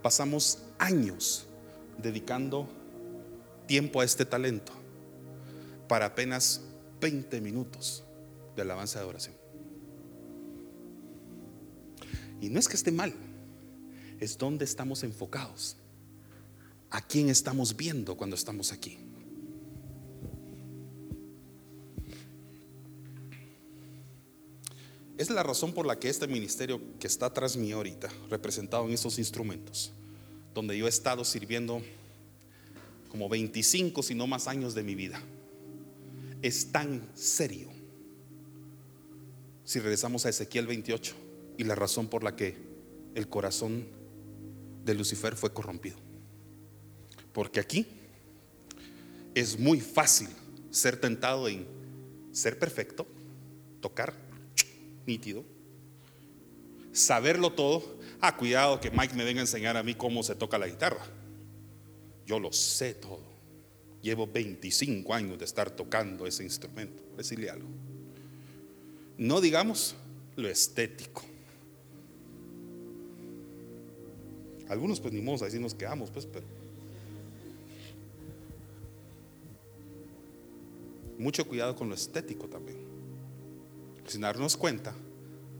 A: Pasamos años dedicando tiempo a este talento para apenas 20 minutos de alabanza de adoración. Y no es que esté mal, es donde estamos enfocados. A quién estamos viendo cuando estamos aquí. Es la razón por la que este ministerio que está tras mí ahorita, representado en esos instrumentos, donde yo he estado sirviendo como 25, si no más años de mi vida, es tan serio. Si regresamos a Ezequiel 28 y la razón por la que el corazón de Lucifer fue corrompido. Porque aquí es muy fácil ser tentado en ser perfecto, tocar nítido, saberlo todo. Ah, cuidado que Mike me venga a enseñar a mí cómo se toca la guitarra. Yo lo sé todo. Llevo 25 años de estar tocando ese instrumento. Decirle algo. No digamos lo estético. Algunos pues ni modo, así nos quedamos, pues, pero mucho cuidado con lo estético también. Sin darnos cuenta,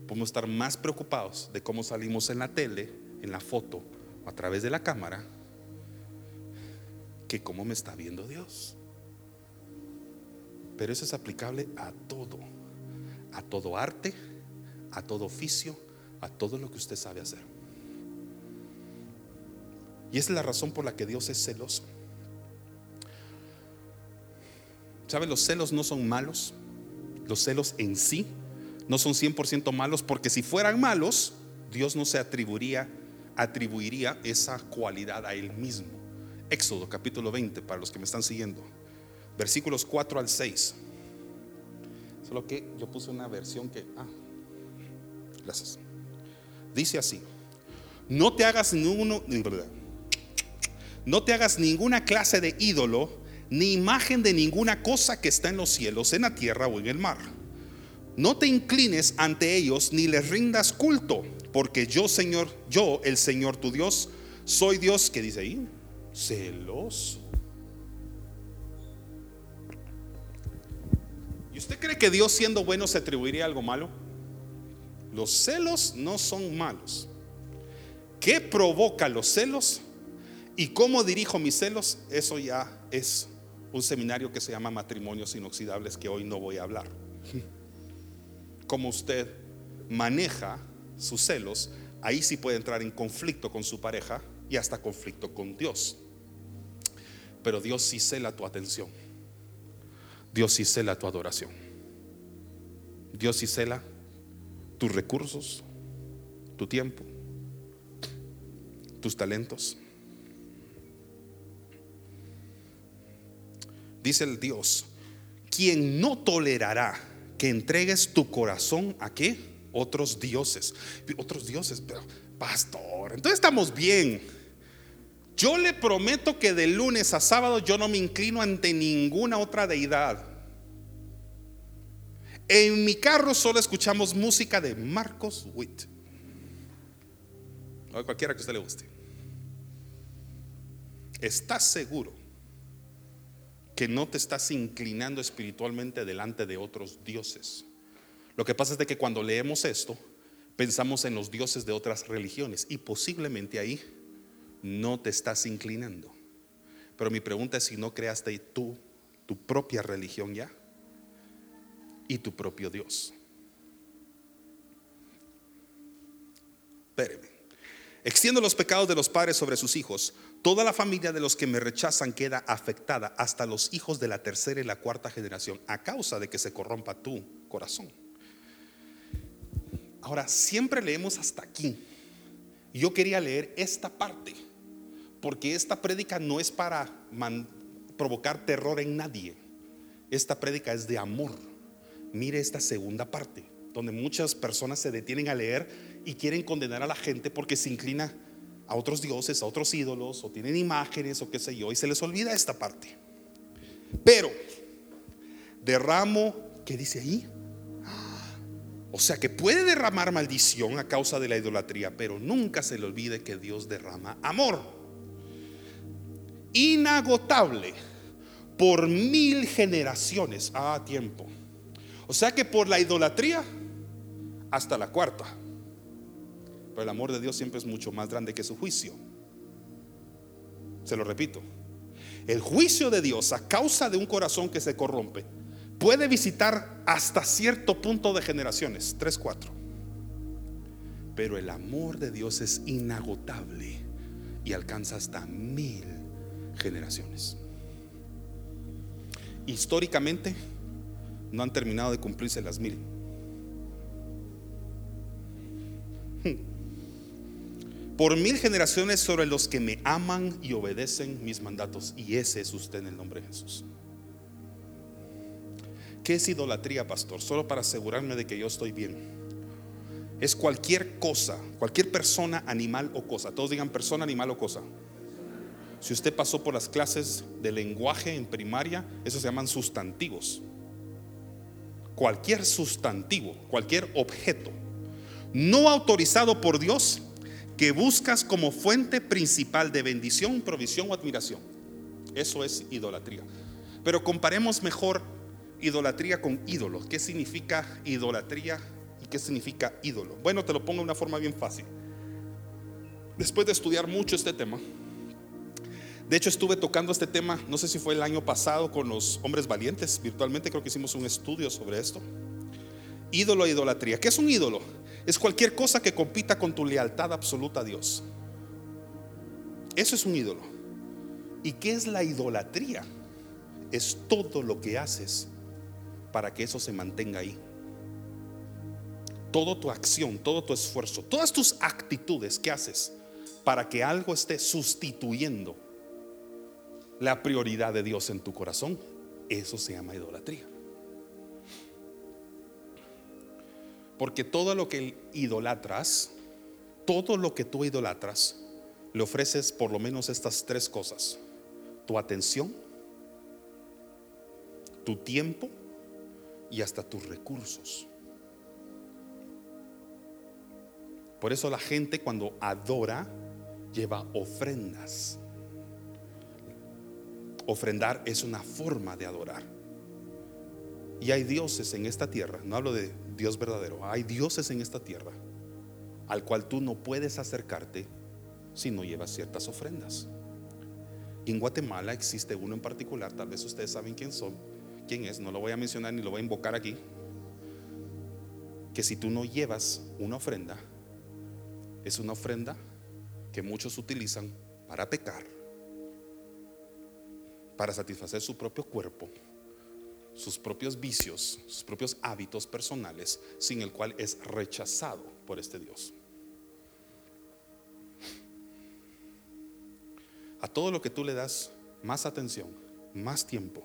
A: podemos estar más preocupados de cómo salimos en la tele, en la foto, a través de la cámara, que cómo me está viendo Dios. Pero eso es aplicable a todo, a todo arte, a todo oficio, a todo lo que usted sabe hacer. Y esa es la razón por la que Dios es celoso. ¿Sabe? Los celos no son malos. Los celos en sí no son 100% malos porque si fueran malos, Dios no se atribuiría, atribuiría esa cualidad a Él mismo. Éxodo capítulo 20, para los que me están siguiendo. Versículos 4 al 6. Solo que yo puse una versión que... Ah, gracias. Dice así. No te hagas ninguno... No te hagas ninguna clase de ídolo ni imagen de ninguna cosa que está en los cielos, en la tierra o en el mar. No te inclines ante ellos ni les rindas culto, porque yo, Señor, yo, el Señor tu Dios, soy Dios, que dice ahí, celoso. ¿Y usted cree que Dios siendo bueno se atribuiría algo malo? Los celos no son malos. ¿Qué provoca los celos? ¿Y cómo dirijo mis celos? Eso ya es un seminario que se llama Matrimonios Inoxidables que hoy no voy a hablar. Cómo usted maneja sus celos, ahí sí puede entrar en conflicto con su pareja y hasta conflicto con Dios. Pero Dios sí cela tu atención. Dios sí cela tu adoración. Dios sí cela tus recursos, tu tiempo, tus talentos. Dice el Dios, quien no tolerará que entregues tu corazón a qué? Otros dioses. Otros dioses, pero pastor, entonces estamos bien. Yo le prometo que de lunes a sábado yo no me inclino ante ninguna otra deidad. En mi carro solo escuchamos música de Marcos Witt. O cualquiera que a usted le guste. ¿Estás seguro que no te estás inclinando espiritualmente delante de otros dioses. Lo que pasa es de que cuando leemos esto, pensamos en los dioses de otras religiones y posiblemente ahí no te estás inclinando. Pero mi pregunta es si no creaste tú tu propia religión ya y tu propio Dios. Espéreme. Extiendo los pecados de los padres sobre sus hijos. Toda la familia de los que me rechazan queda afectada, hasta los hijos de la tercera y la cuarta generación, a causa de que se corrompa tu corazón. Ahora, siempre leemos hasta aquí. Yo quería leer esta parte, porque esta prédica no es para provocar terror en nadie. Esta prédica es de amor. Mire esta segunda parte, donde muchas personas se detienen a leer y quieren condenar a la gente porque se inclina a otros dioses, a otros ídolos, o tienen imágenes, o qué sé yo, y se les olvida esta parte. Pero, derramo, ¿qué dice ahí? O sea que puede derramar maldición a causa de la idolatría, pero nunca se le olvide que Dios derrama amor. Inagotable por mil generaciones. a ah, tiempo. O sea que por la idolatría hasta la cuarta. Pero el amor de Dios siempre es mucho más grande que su juicio. Se lo repito. El juicio de Dios a causa de un corazón que se corrompe puede visitar hasta cierto punto de generaciones, 3, 4. Pero el amor de Dios es inagotable y alcanza hasta mil generaciones. Históricamente no han terminado de cumplirse las mil. Por mil generaciones sobre los que me aman y obedecen mis mandatos. Y ese es usted en el nombre de Jesús. ¿Qué es idolatría, pastor? Solo para asegurarme de que yo estoy bien. Es cualquier cosa, cualquier persona, animal o cosa. Todos digan persona, animal o cosa. Si usted pasó por las clases de lenguaje en primaria, eso se llaman sustantivos. Cualquier sustantivo, cualquier objeto no autorizado por Dios que buscas como fuente principal de bendición, provisión o admiración. Eso es idolatría. Pero comparemos mejor idolatría con ídolo. ¿Qué significa idolatría y qué significa ídolo? Bueno, te lo pongo de una forma bien fácil. Después de estudiar mucho este tema, de hecho estuve tocando este tema, no sé si fue el año pasado con los hombres valientes, virtualmente creo que hicimos un estudio sobre esto. Ídolo e idolatría. ¿Qué es un ídolo? Es cualquier cosa que compita con tu lealtad absoluta a Dios. Eso es un ídolo. ¿Y qué es la idolatría? Es todo lo que haces para que eso se mantenga ahí. Toda tu acción, todo tu esfuerzo, todas tus actitudes que haces para que algo esté sustituyendo la prioridad de Dios en tu corazón, eso se llama idolatría. Porque todo lo que idolatras, todo lo que tú idolatras, le ofreces por lo menos estas tres cosas. Tu atención, tu tiempo y hasta tus recursos. Por eso la gente cuando adora lleva ofrendas. Ofrendar es una forma de adorar. Y hay dioses en esta tierra, no hablo de Dios verdadero, hay dioses en esta tierra al cual tú no puedes acercarte si no llevas ciertas ofrendas. en Guatemala existe uno en particular, tal vez ustedes saben quién son, quién es, no lo voy a mencionar ni lo voy a invocar aquí, que si tú no llevas una ofrenda, es una ofrenda que muchos utilizan para pecar, para satisfacer su propio cuerpo, sus propios vicios, sus propios hábitos personales, sin el cual es rechazado por este Dios. A todo lo que tú le das más atención, más tiempo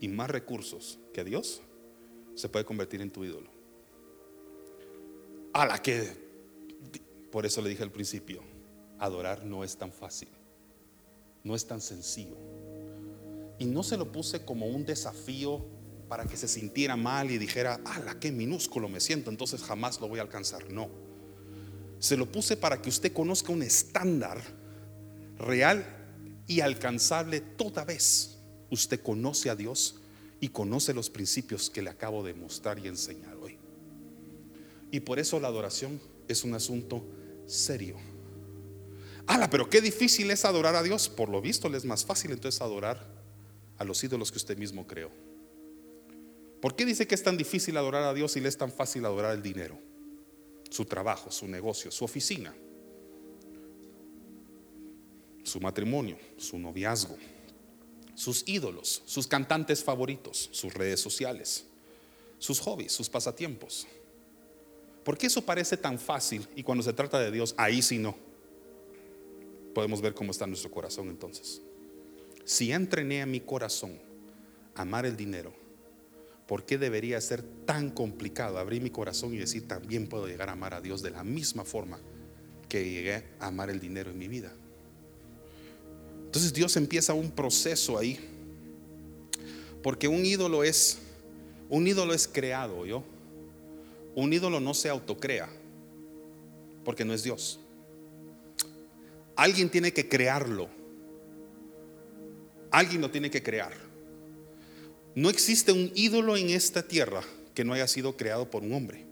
A: y más recursos que a Dios, se puede convertir en tu ídolo. A la que, por eso le dije al principio, adorar no es tan fácil, no es tan sencillo. Y no se lo puse como un desafío para que se sintiera mal y dijera, ¡ala, qué minúsculo me siento! Entonces jamás lo voy a alcanzar. No. Se lo puse para que usted conozca un estándar real y alcanzable toda vez usted conoce a Dios y conoce los principios que le acabo de mostrar y enseñar hoy. Y por eso la adoración es un asunto serio. ¡Hala, pero qué difícil es adorar a Dios! Por lo visto le es más fácil entonces adorar a los ídolos que usted mismo creó. ¿Por qué dice que es tan difícil adorar a Dios y le es tan fácil adorar el dinero? Su trabajo, su negocio, su oficina, su matrimonio, su noviazgo, sus ídolos, sus cantantes favoritos, sus redes sociales, sus hobbies, sus pasatiempos. ¿Por qué eso parece tan fácil y cuando se trata de Dios, ahí sí no? Podemos ver cómo está nuestro corazón entonces. Si entrené a mi corazón amar el dinero, ¿por qué debería ser tan complicado abrir mi corazón y decir también puedo llegar a amar a Dios de la misma forma que llegué a amar el dinero en mi vida? Entonces Dios empieza un proceso ahí, porque un ídolo es, un ídolo es creado, ¿yo? Un ídolo no se autocrea, porque no es Dios. Alguien tiene que crearlo. Alguien lo tiene que crear. No existe un ídolo en esta tierra que no haya sido creado por un hombre,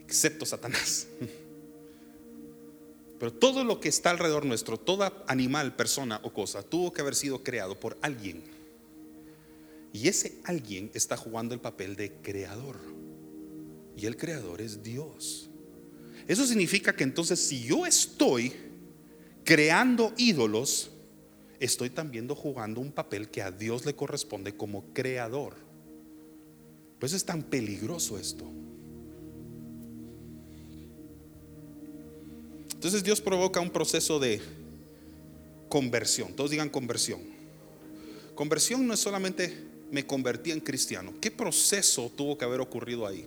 A: excepto Satanás. Pero todo lo que está alrededor nuestro, todo animal, persona o cosa, tuvo que haber sido creado por alguien. Y ese alguien está jugando el papel de creador. Y el creador es Dios. Eso significa que entonces si yo estoy creando ídolos, estoy también jugando un papel que a Dios le corresponde como creador. Pues es tan peligroso esto. Entonces Dios provoca un proceso de conversión. Todos digan conversión. Conversión no es solamente me convertí en cristiano. ¿Qué proceso tuvo que haber ocurrido ahí?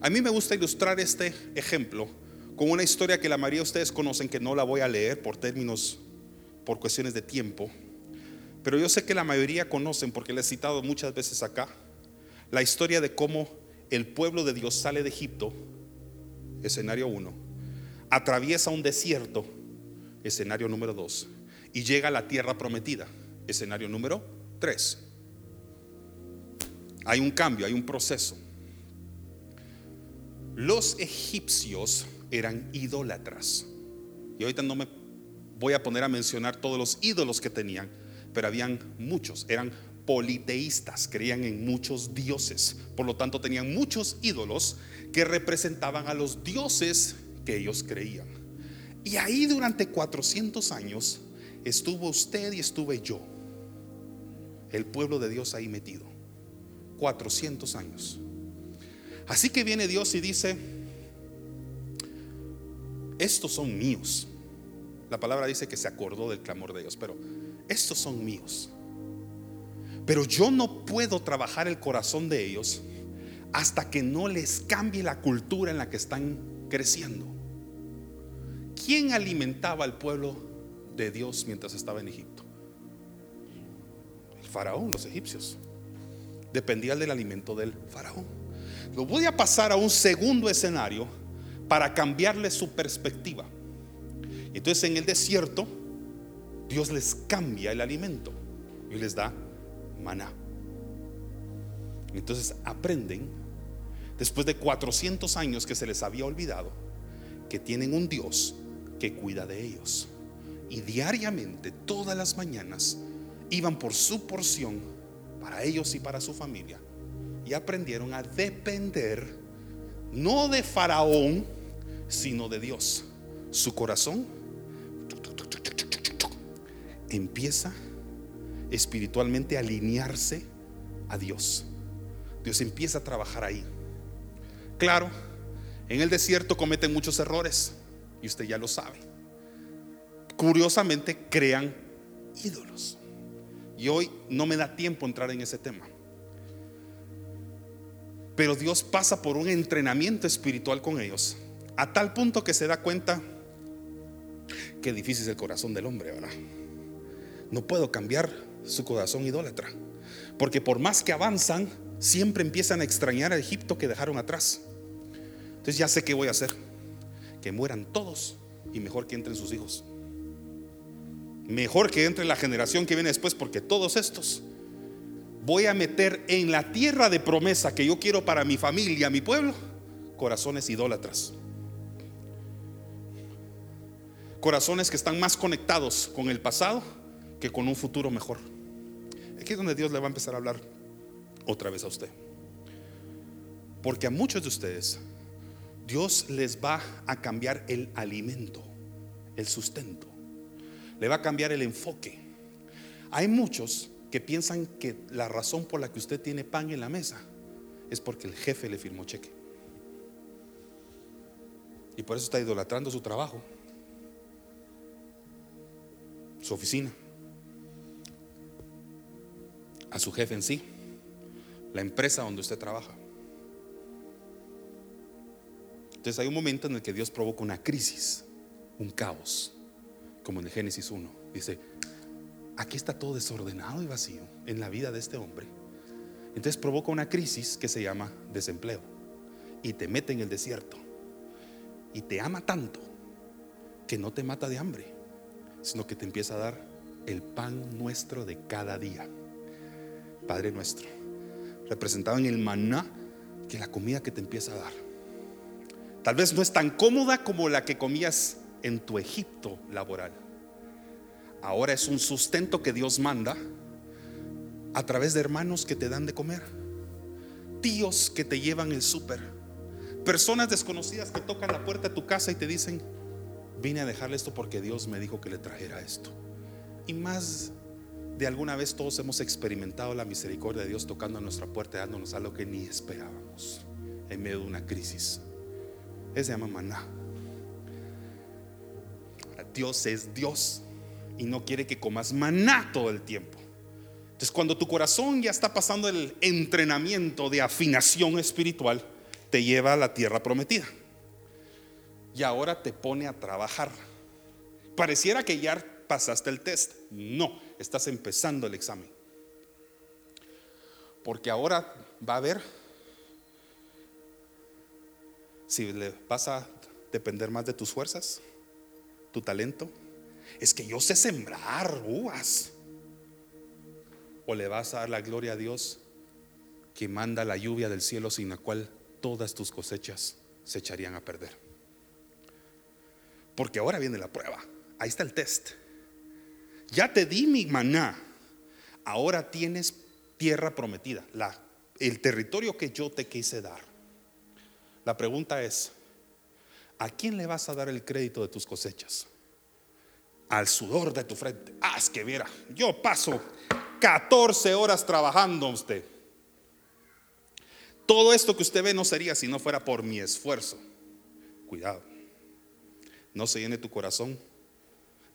A: A mí me gusta ilustrar este ejemplo con una historia que la mayoría de ustedes conocen, que no la voy a leer por términos, por cuestiones de tiempo. Pero yo sé que la mayoría conocen, porque la he citado muchas veces acá, la historia de cómo el pueblo de Dios sale de Egipto, escenario 1, atraviesa un desierto, escenario número 2, y llega a la tierra prometida, escenario número 3. Hay un cambio, hay un proceso. Los egipcios eran idólatras. Y ahorita no me voy a poner a mencionar todos los ídolos que tenían, pero habían muchos, eran politeístas, creían en muchos dioses. Por lo tanto, tenían muchos ídolos que representaban a los dioses que ellos creían. Y ahí durante 400 años estuvo usted y estuve yo, el pueblo de Dios ahí metido. 400 años. Así que viene Dios y dice, estos son míos. La palabra dice que se acordó del clamor de Dios, pero estos son míos. Pero yo no puedo trabajar el corazón de ellos hasta que no les cambie la cultura en la que están creciendo. ¿Quién alimentaba al pueblo de Dios mientras estaba en Egipto? El faraón, los egipcios. Dependía del alimento del faraón. Lo voy a pasar a un segundo escenario para cambiarle su perspectiva. Entonces en el desierto Dios les cambia el alimento y les da maná. Entonces aprenden, después de 400 años que se les había olvidado, que tienen un Dios que cuida de ellos. Y diariamente, todas las mañanas, iban por su porción para ellos y para su familia. Y aprendieron a depender no de Faraón, sino de Dios. Su corazón empieza espiritualmente a alinearse a Dios. Dios empieza a trabajar ahí. Claro, en el desierto cometen muchos errores y usted ya lo sabe. Curiosamente crean ídolos. Y hoy no me da tiempo entrar en ese tema. Pero Dios pasa por un entrenamiento espiritual con ellos a tal punto que se da cuenta que difícil es el corazón del hombre, ¿verdad? No puedo cambiar su corazón idólatra. Porque por más que avanzan, siempre empiezan a extrañar a Egipto que dejaron atrás. Entonces ya sé qué voy a hacer. Que mueran todos y mejor que entren sus hijos. Mejor que entre la generación que viene después porque todos estos voy a meter en la tierra de promesa que yo quiero para mi familia, mi pueblo, corazones idólatras. Corazones que están más conectados con el pasado que con un futuro mejor. Aquí es donde Dios le va a empezar a hablar otra vez a usted. Porque a muchos de ustedes Dios les va a cambiar el alimento, el sustento. Le va a cambiar el enfoque. Hay muchos que piensan que la razón por la que usted tiene pan en la mesa es porque el jefe le firmó cheque. Y por eso está idolatrando su trabajo su oficina, a su jefe en sí, la empresa donde usted trabaja. Entonces hay un momento en el que Dios provoca una crisis, un caos, como en el Génesis 1. Dice, aquí está todo desordenado y vacío en la vida de este hombre. Entonces provoca una crisis que se llama desempleo y te mete en el desierto y te ama tanto que no te mata de hambre sino que te empieza a dar el pan nuestro de cada día. Padre nuestro, representado en el maná, que la comida que te empieza a dar. Tal vez no es tan cómoda como la que comías en tu Egipto laboral. Ahora es un sustento que Dios manda a través de hermanos que te dan de comer, tíos que te llevan el súper, personas desconocidas que tocan la puerta de tu casa y te dicen, vine a dejarle esto porque Dios me dijo que le trajera esto. Y más de alguna vez todos hemos experimentado la misericordia de Dios tocando a nuestra puerta, dándonos algo que ni esperábamos en medio de una crisis. Se llama maná. Dios es Dios y no quiere que comas maná todo el tiempo. Entonces cuando tu corazón ya está pasando el entrenamiento de afinación espiritual, te lleva a la tierra prometida. Y ahora te pone a trabajar. Pareciera que ya pasaste el test. No, estás empezando el examen. Porque ahora va a ver si le vas a depender más de tus fuerzas, tu talento. Es que yo sé sembrar uvas. O le vas a dar la gloria a Dios que manda la lluvia del cielo sin la cual todas tus cosechas se echarían a perder. Porque ahora viene la prueba. Ahí está el test. Ya te di mi maná. Ahora tienes tierra prometida, el territorio que yo te quise dar. La pregunta es, ¿a quién le vas a dar el crédito de tus cosechas? Al sudor de tu frente. Es que viera, yo paso 14 horas trabajando usted. Todo esto que usted ve no sería si no fuera por mi esfuerzo. Cuidado. No se llene tu corazón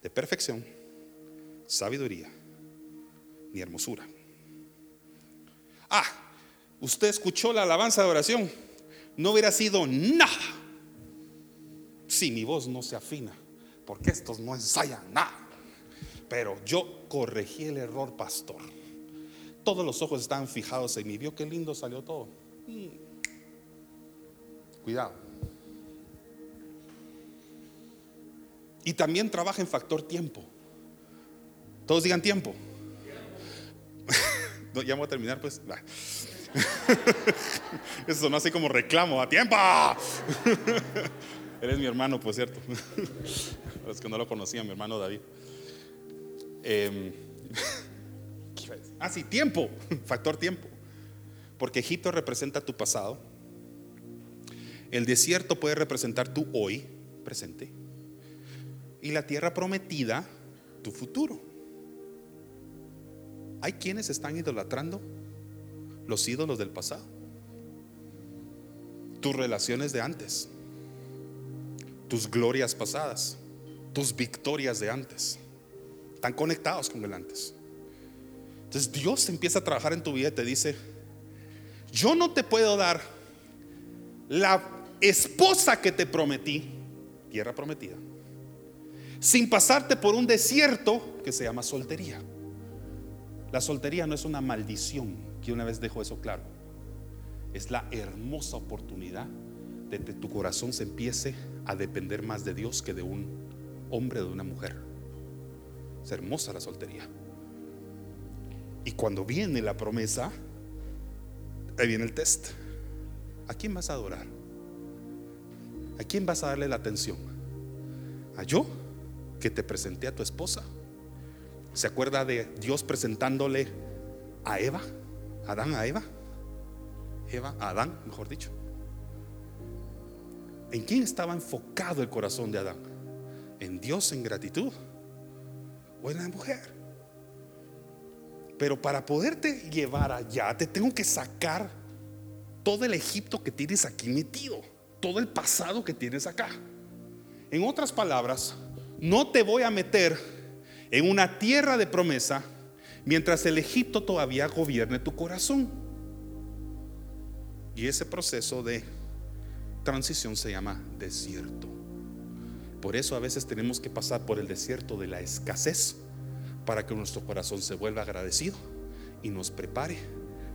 A: de perfección, sabiduría ni hermosura. Ah, usted escuchó la alabanza de oración. No hubiera sido nada si mi voz no se afina, porque estos no ensayan nada. Pero yo corregí el error, pastor. Todos los ojos estaban fijados en mí. Vio qué lindo salió todo. Cuidado. Y también trabaja en factor tiempo. Todos digan tiempo. no, ya voy a terminar, pues. Eso no así como reclamo a tiempo. Él es mi hermano, por cierto. Los que no lo conocían, mi hermano David. Eh, ah, sí, tiempo. Factor tiempo. Porque Egipto representa tu pasado. El desierto puede representar tu hoy, presente. Y la tierra prometida, tu futuro. Hay quienes están idolatrando los ídolos del pasado. Tus relaciones de antes. Tus glorias pasadas. Tus victorias de antes. Están conectados con el antes. Entonces Dios empieza a trabajar en tu vida y te dice, yo no te puedo dar la esposa que te prometí, tierra prometida, sin pasarte por un desierto que se llama soltería. La soltería no es una maldición, que una vez dejo eso claro. Es la hermosa oportunidad de que tu corazón se empiece a depender más de Dios que de un hombre o de una mujer. Es hermosa la soltería. Y cuando viene la promesa, Ahí viene el test. ¿A quién vas a adorar? ¿A quién vas a darle la atención? ¿A yo que te presenté a tu esposa? ¿Se acuerda de Dios presentándole a Eva? ¿Adán a Eva? Eva a Adán, mejor dicho. ¿En quién estaba enfocado el corazón de Adán? ¿En Dios en gratitud? ¿O en la mujer? Pero para poderte llevar allá, te tengo que sacar todo el Egipto que tienes aquí metido, todo el pasado que tienes acá. En otras palabras, no te voy a meter en una tierra de promesa mientras el Egipto todavía gobierne tu corazón. Y ese proceso de transición se llama desierto. Por eso a veces tenemos que pasar por el desierto de la escasez para que nuestro corazón se vuelva agradecido y nos prepare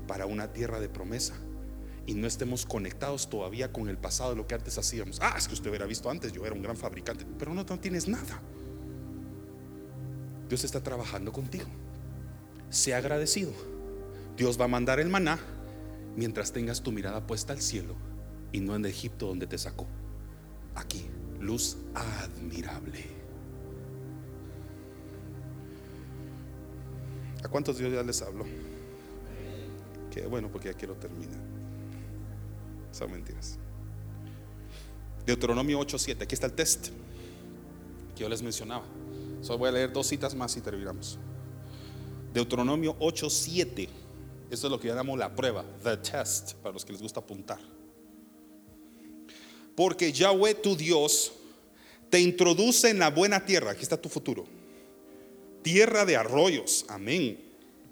A: para una tierra de promesa y no estemos conectados todavía con el pasado de lo que antes hacíamos. Ah, es que usted hubiera visto antes, yo era un gran fabricante, pero no, no tienes nada. Dios está trabajando contigo. Sea agradecido. Dios va a mandar el maná mientras tengas tu mirada puesta al cielo y no en Egipto donde te sacó. Aquí, luz admirable. ¿A cuántos Dios ya les hablo? Que bueno, porque ya quiero terminar. Son mentiras. Deuteronomio 8:7. Aquí está el test que yo les mencionaba. Solo voy a leer dos citas más y terminamos. Deuteronomio 8:7. Eso es lo que llamamos la prueba, the test, para los que les gusta apuntar. Porque Yahweh tu Dios te introduce en la buena tierra. Aquí está tu futuro tierra de arroyos, amén,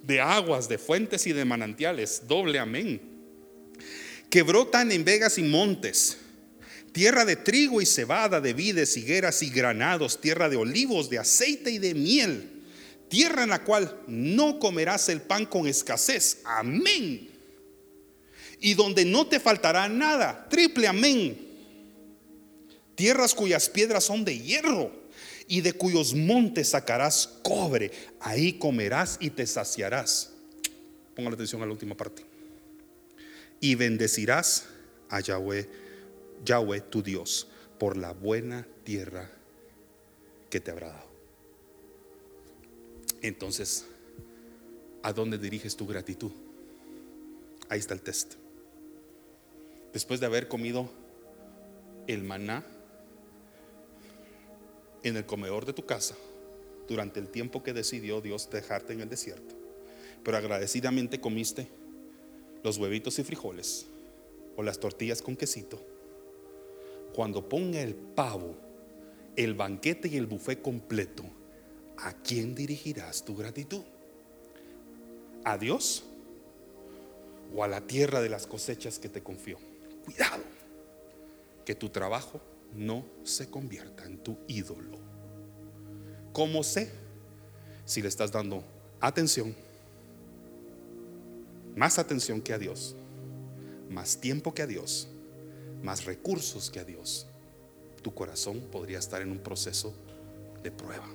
A: de aguas, de fuentes y de manantiales, doble amén, que brotan en vegas y montes, tierra de trigo y cebada, de vides, higueras y granados, tierra de olivos, de aceite y de miel, tierra en la cual no comerás el pan con escasez. Amén. Y donde no te faltará nada. Triple amén. Tierras cuyas piedras son de hierro y de cuyos montes sacarás cobre. Ahí comerás y te saciarás. Ponga la atención a la última parte. Y bendecirás a Yahweh, Yahweh tu Dios, por la buena tierra que te habrá dado. Entonces, ¿a dónde diriges tu gratitud? Ahí está el test. Después de haber comido el maná en el comedor de tu casa durante el tiempo que decidió Dios dejarte en el desierto, pero agradecidamente comiste los huevitos y frijoles o las tortillas con quesito, cuando ponga el pavo, el banquete y el buffet completo, ¿a quién dirigirás tu gratitud? ¿A Dios o a la tierra de las cosechas que te confió? Cuidado, que tu trabajo no se convierta en tu ídolo. ¿Cómo sé? Si le estás dando atención, más atención que a Dios, más tiempo que a Dios, más recursos que a Dios, tu corazón podría estar en un proceso de prueba.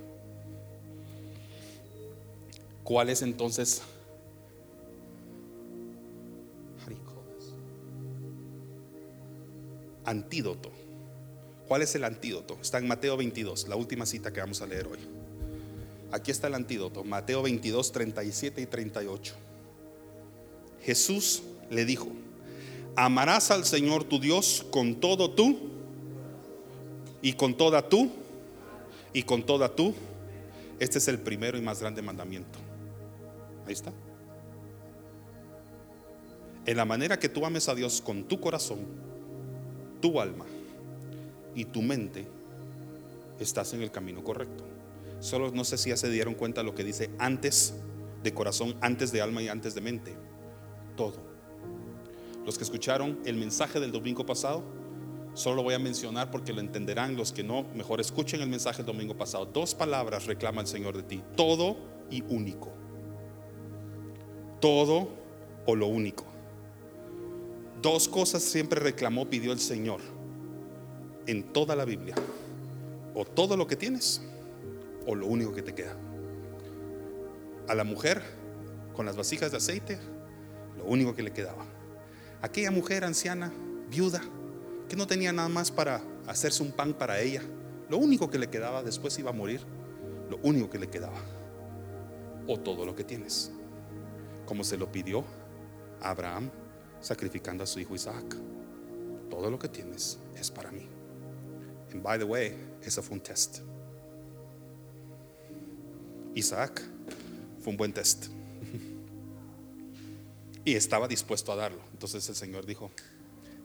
A: ¿Cuál es entonces? Antídoto. ¿Cuál es el antídoto? Está en Mateo 22, la última cita que vamos a leer hoy. Aquí está el antídoto, Mateo 22, 37 y 38. Jesús le dijo, amarás al Señor tu Dios con todo tú y con toda tú y con toda tú. Este es el primero y más grande mandamiento. Ahí está. En la manera que tú ames a Dios con tu corazón, tu alma y tu mente, estás en el camino correcto. Solo no sé si ya se dieron cuenta lo que dice antes de corazón, antes de alma y antes de mente. Todo. Los que escucharon el mensaje del domingo pasado, solo lo voy a mencionar porque lo entenderán. Los que no, mejor escuchen el mensaje del domingo pasado. Dos palabras reclama el Señor de ti. Todo y único. Todo o lo único. Dos cosas siempre reclamó, pidió el Señor en toda la Biblia. O todo lo que tienes o lo único que te queda. A la mujer con las vasijas de aceite, único que le quedaba. Aquella mujer anciana, viuda, que no tenía nada más para hacerse un pan para ella, lo único que le quedaba, después iba a morir, lo único que le quedaba. O todo lo que tienes, como se lo pidió Abraham sacrificando a su hijo Isaac. Todo lo que tienes es para mí. And by the way, eso fue un test. Isaac fue un buen test. Y estaba dispuesto a darlo. Entonces el Señor dijo,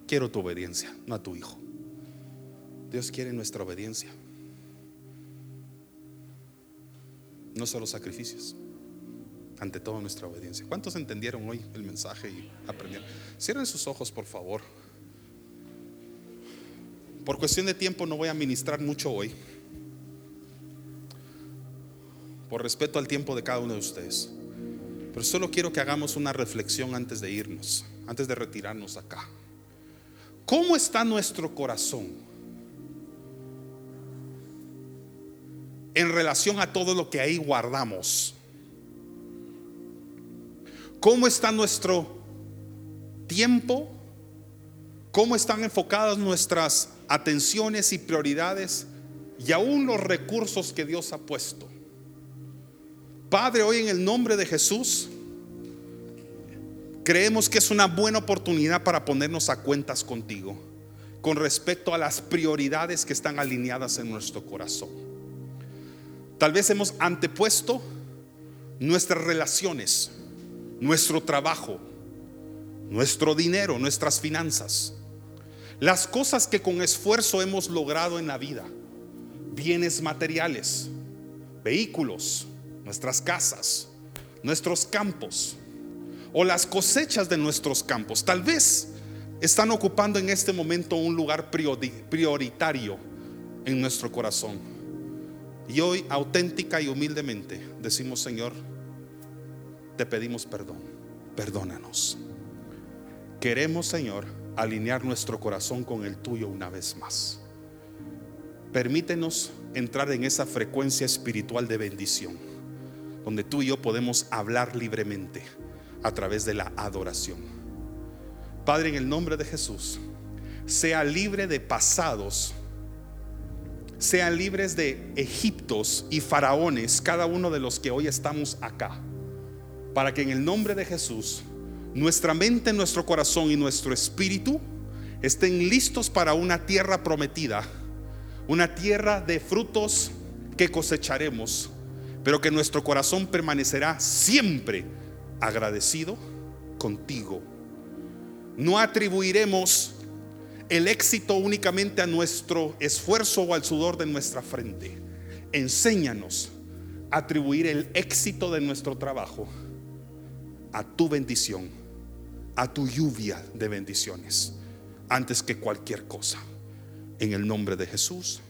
A: quiero tu obediencia, no a tu hijo. Dios quiere nuestra obediencia. No solo sacrificios. Ante todo nuestra obediencia. ¿Cuántos entendieron hoy el mensaje y aprendieron? Cierren sus ojos, por favor. Por cuestión de tiempo no voy a ministrar mucho hoy. Por respeto al tiempo de cada uno de ustedes. Pero solo quiero que hagamos una reflexión antes de irnos, antes de retirarnos acá. ¿Cómo está nuestro corazón en relación a todo lo que ahí guardamos? ¿Cómo está nuestro tiempo? ¿Cómo están enfocadas nuestras atenciones y prioridades y aún los recursos que Dios ha puesto? Padre, hoy en el nombre de Jesús, creemos que es una buena oportunidad para ponernos a cuentas contigo con respecto a las prioridades que están alineadas en nuestro corazón. Tal vez hemos antepuesto nuestras relaciones, nuestro trabajo, nuestro dinero, nuestras finanzas, las cosas que con esfuerzo hemos logrado en la vida, bienes materiales, vehículos, nuestras casas, nuestros campos o las cosechas de nuestros campos. Tal vez están ocupando en este momento un lugar prioritario en nuestro corazón. Y hoy auténtica y humildemente decimos, Señor, te pedimos perdón, perdónanos. Queremos, Señor, alinear nuestro corazón con el tuyo una vez más. Permítenos entrar en esa frecuencia espiritual de bendición, donde tú y yo podemos hablar libremente a través de la adoración. Padre, en el nombre de Jesús, sea libre de pasados, sean libres de Egiptos y faraones, cada uno de los que hoy estamos acá, para que en el nombre de Jesús, nuestra mente, nuestro corazón y nuestro espíritu estén listos para una tierra prometida, una tierra de frutos que cosecharemos, pero que nuestro corazón permanecerá siempre agradecido contigo. No atribuiremos el éxito únicamente a nuestro esfuerzo o al sudor de nuestra frente. Enséñanos a atribuir el éxito de nuestro trabajo a tu bendición, a tu lluvia de bendiciones, antes que cualquier cosa. En el nombre de Jesús.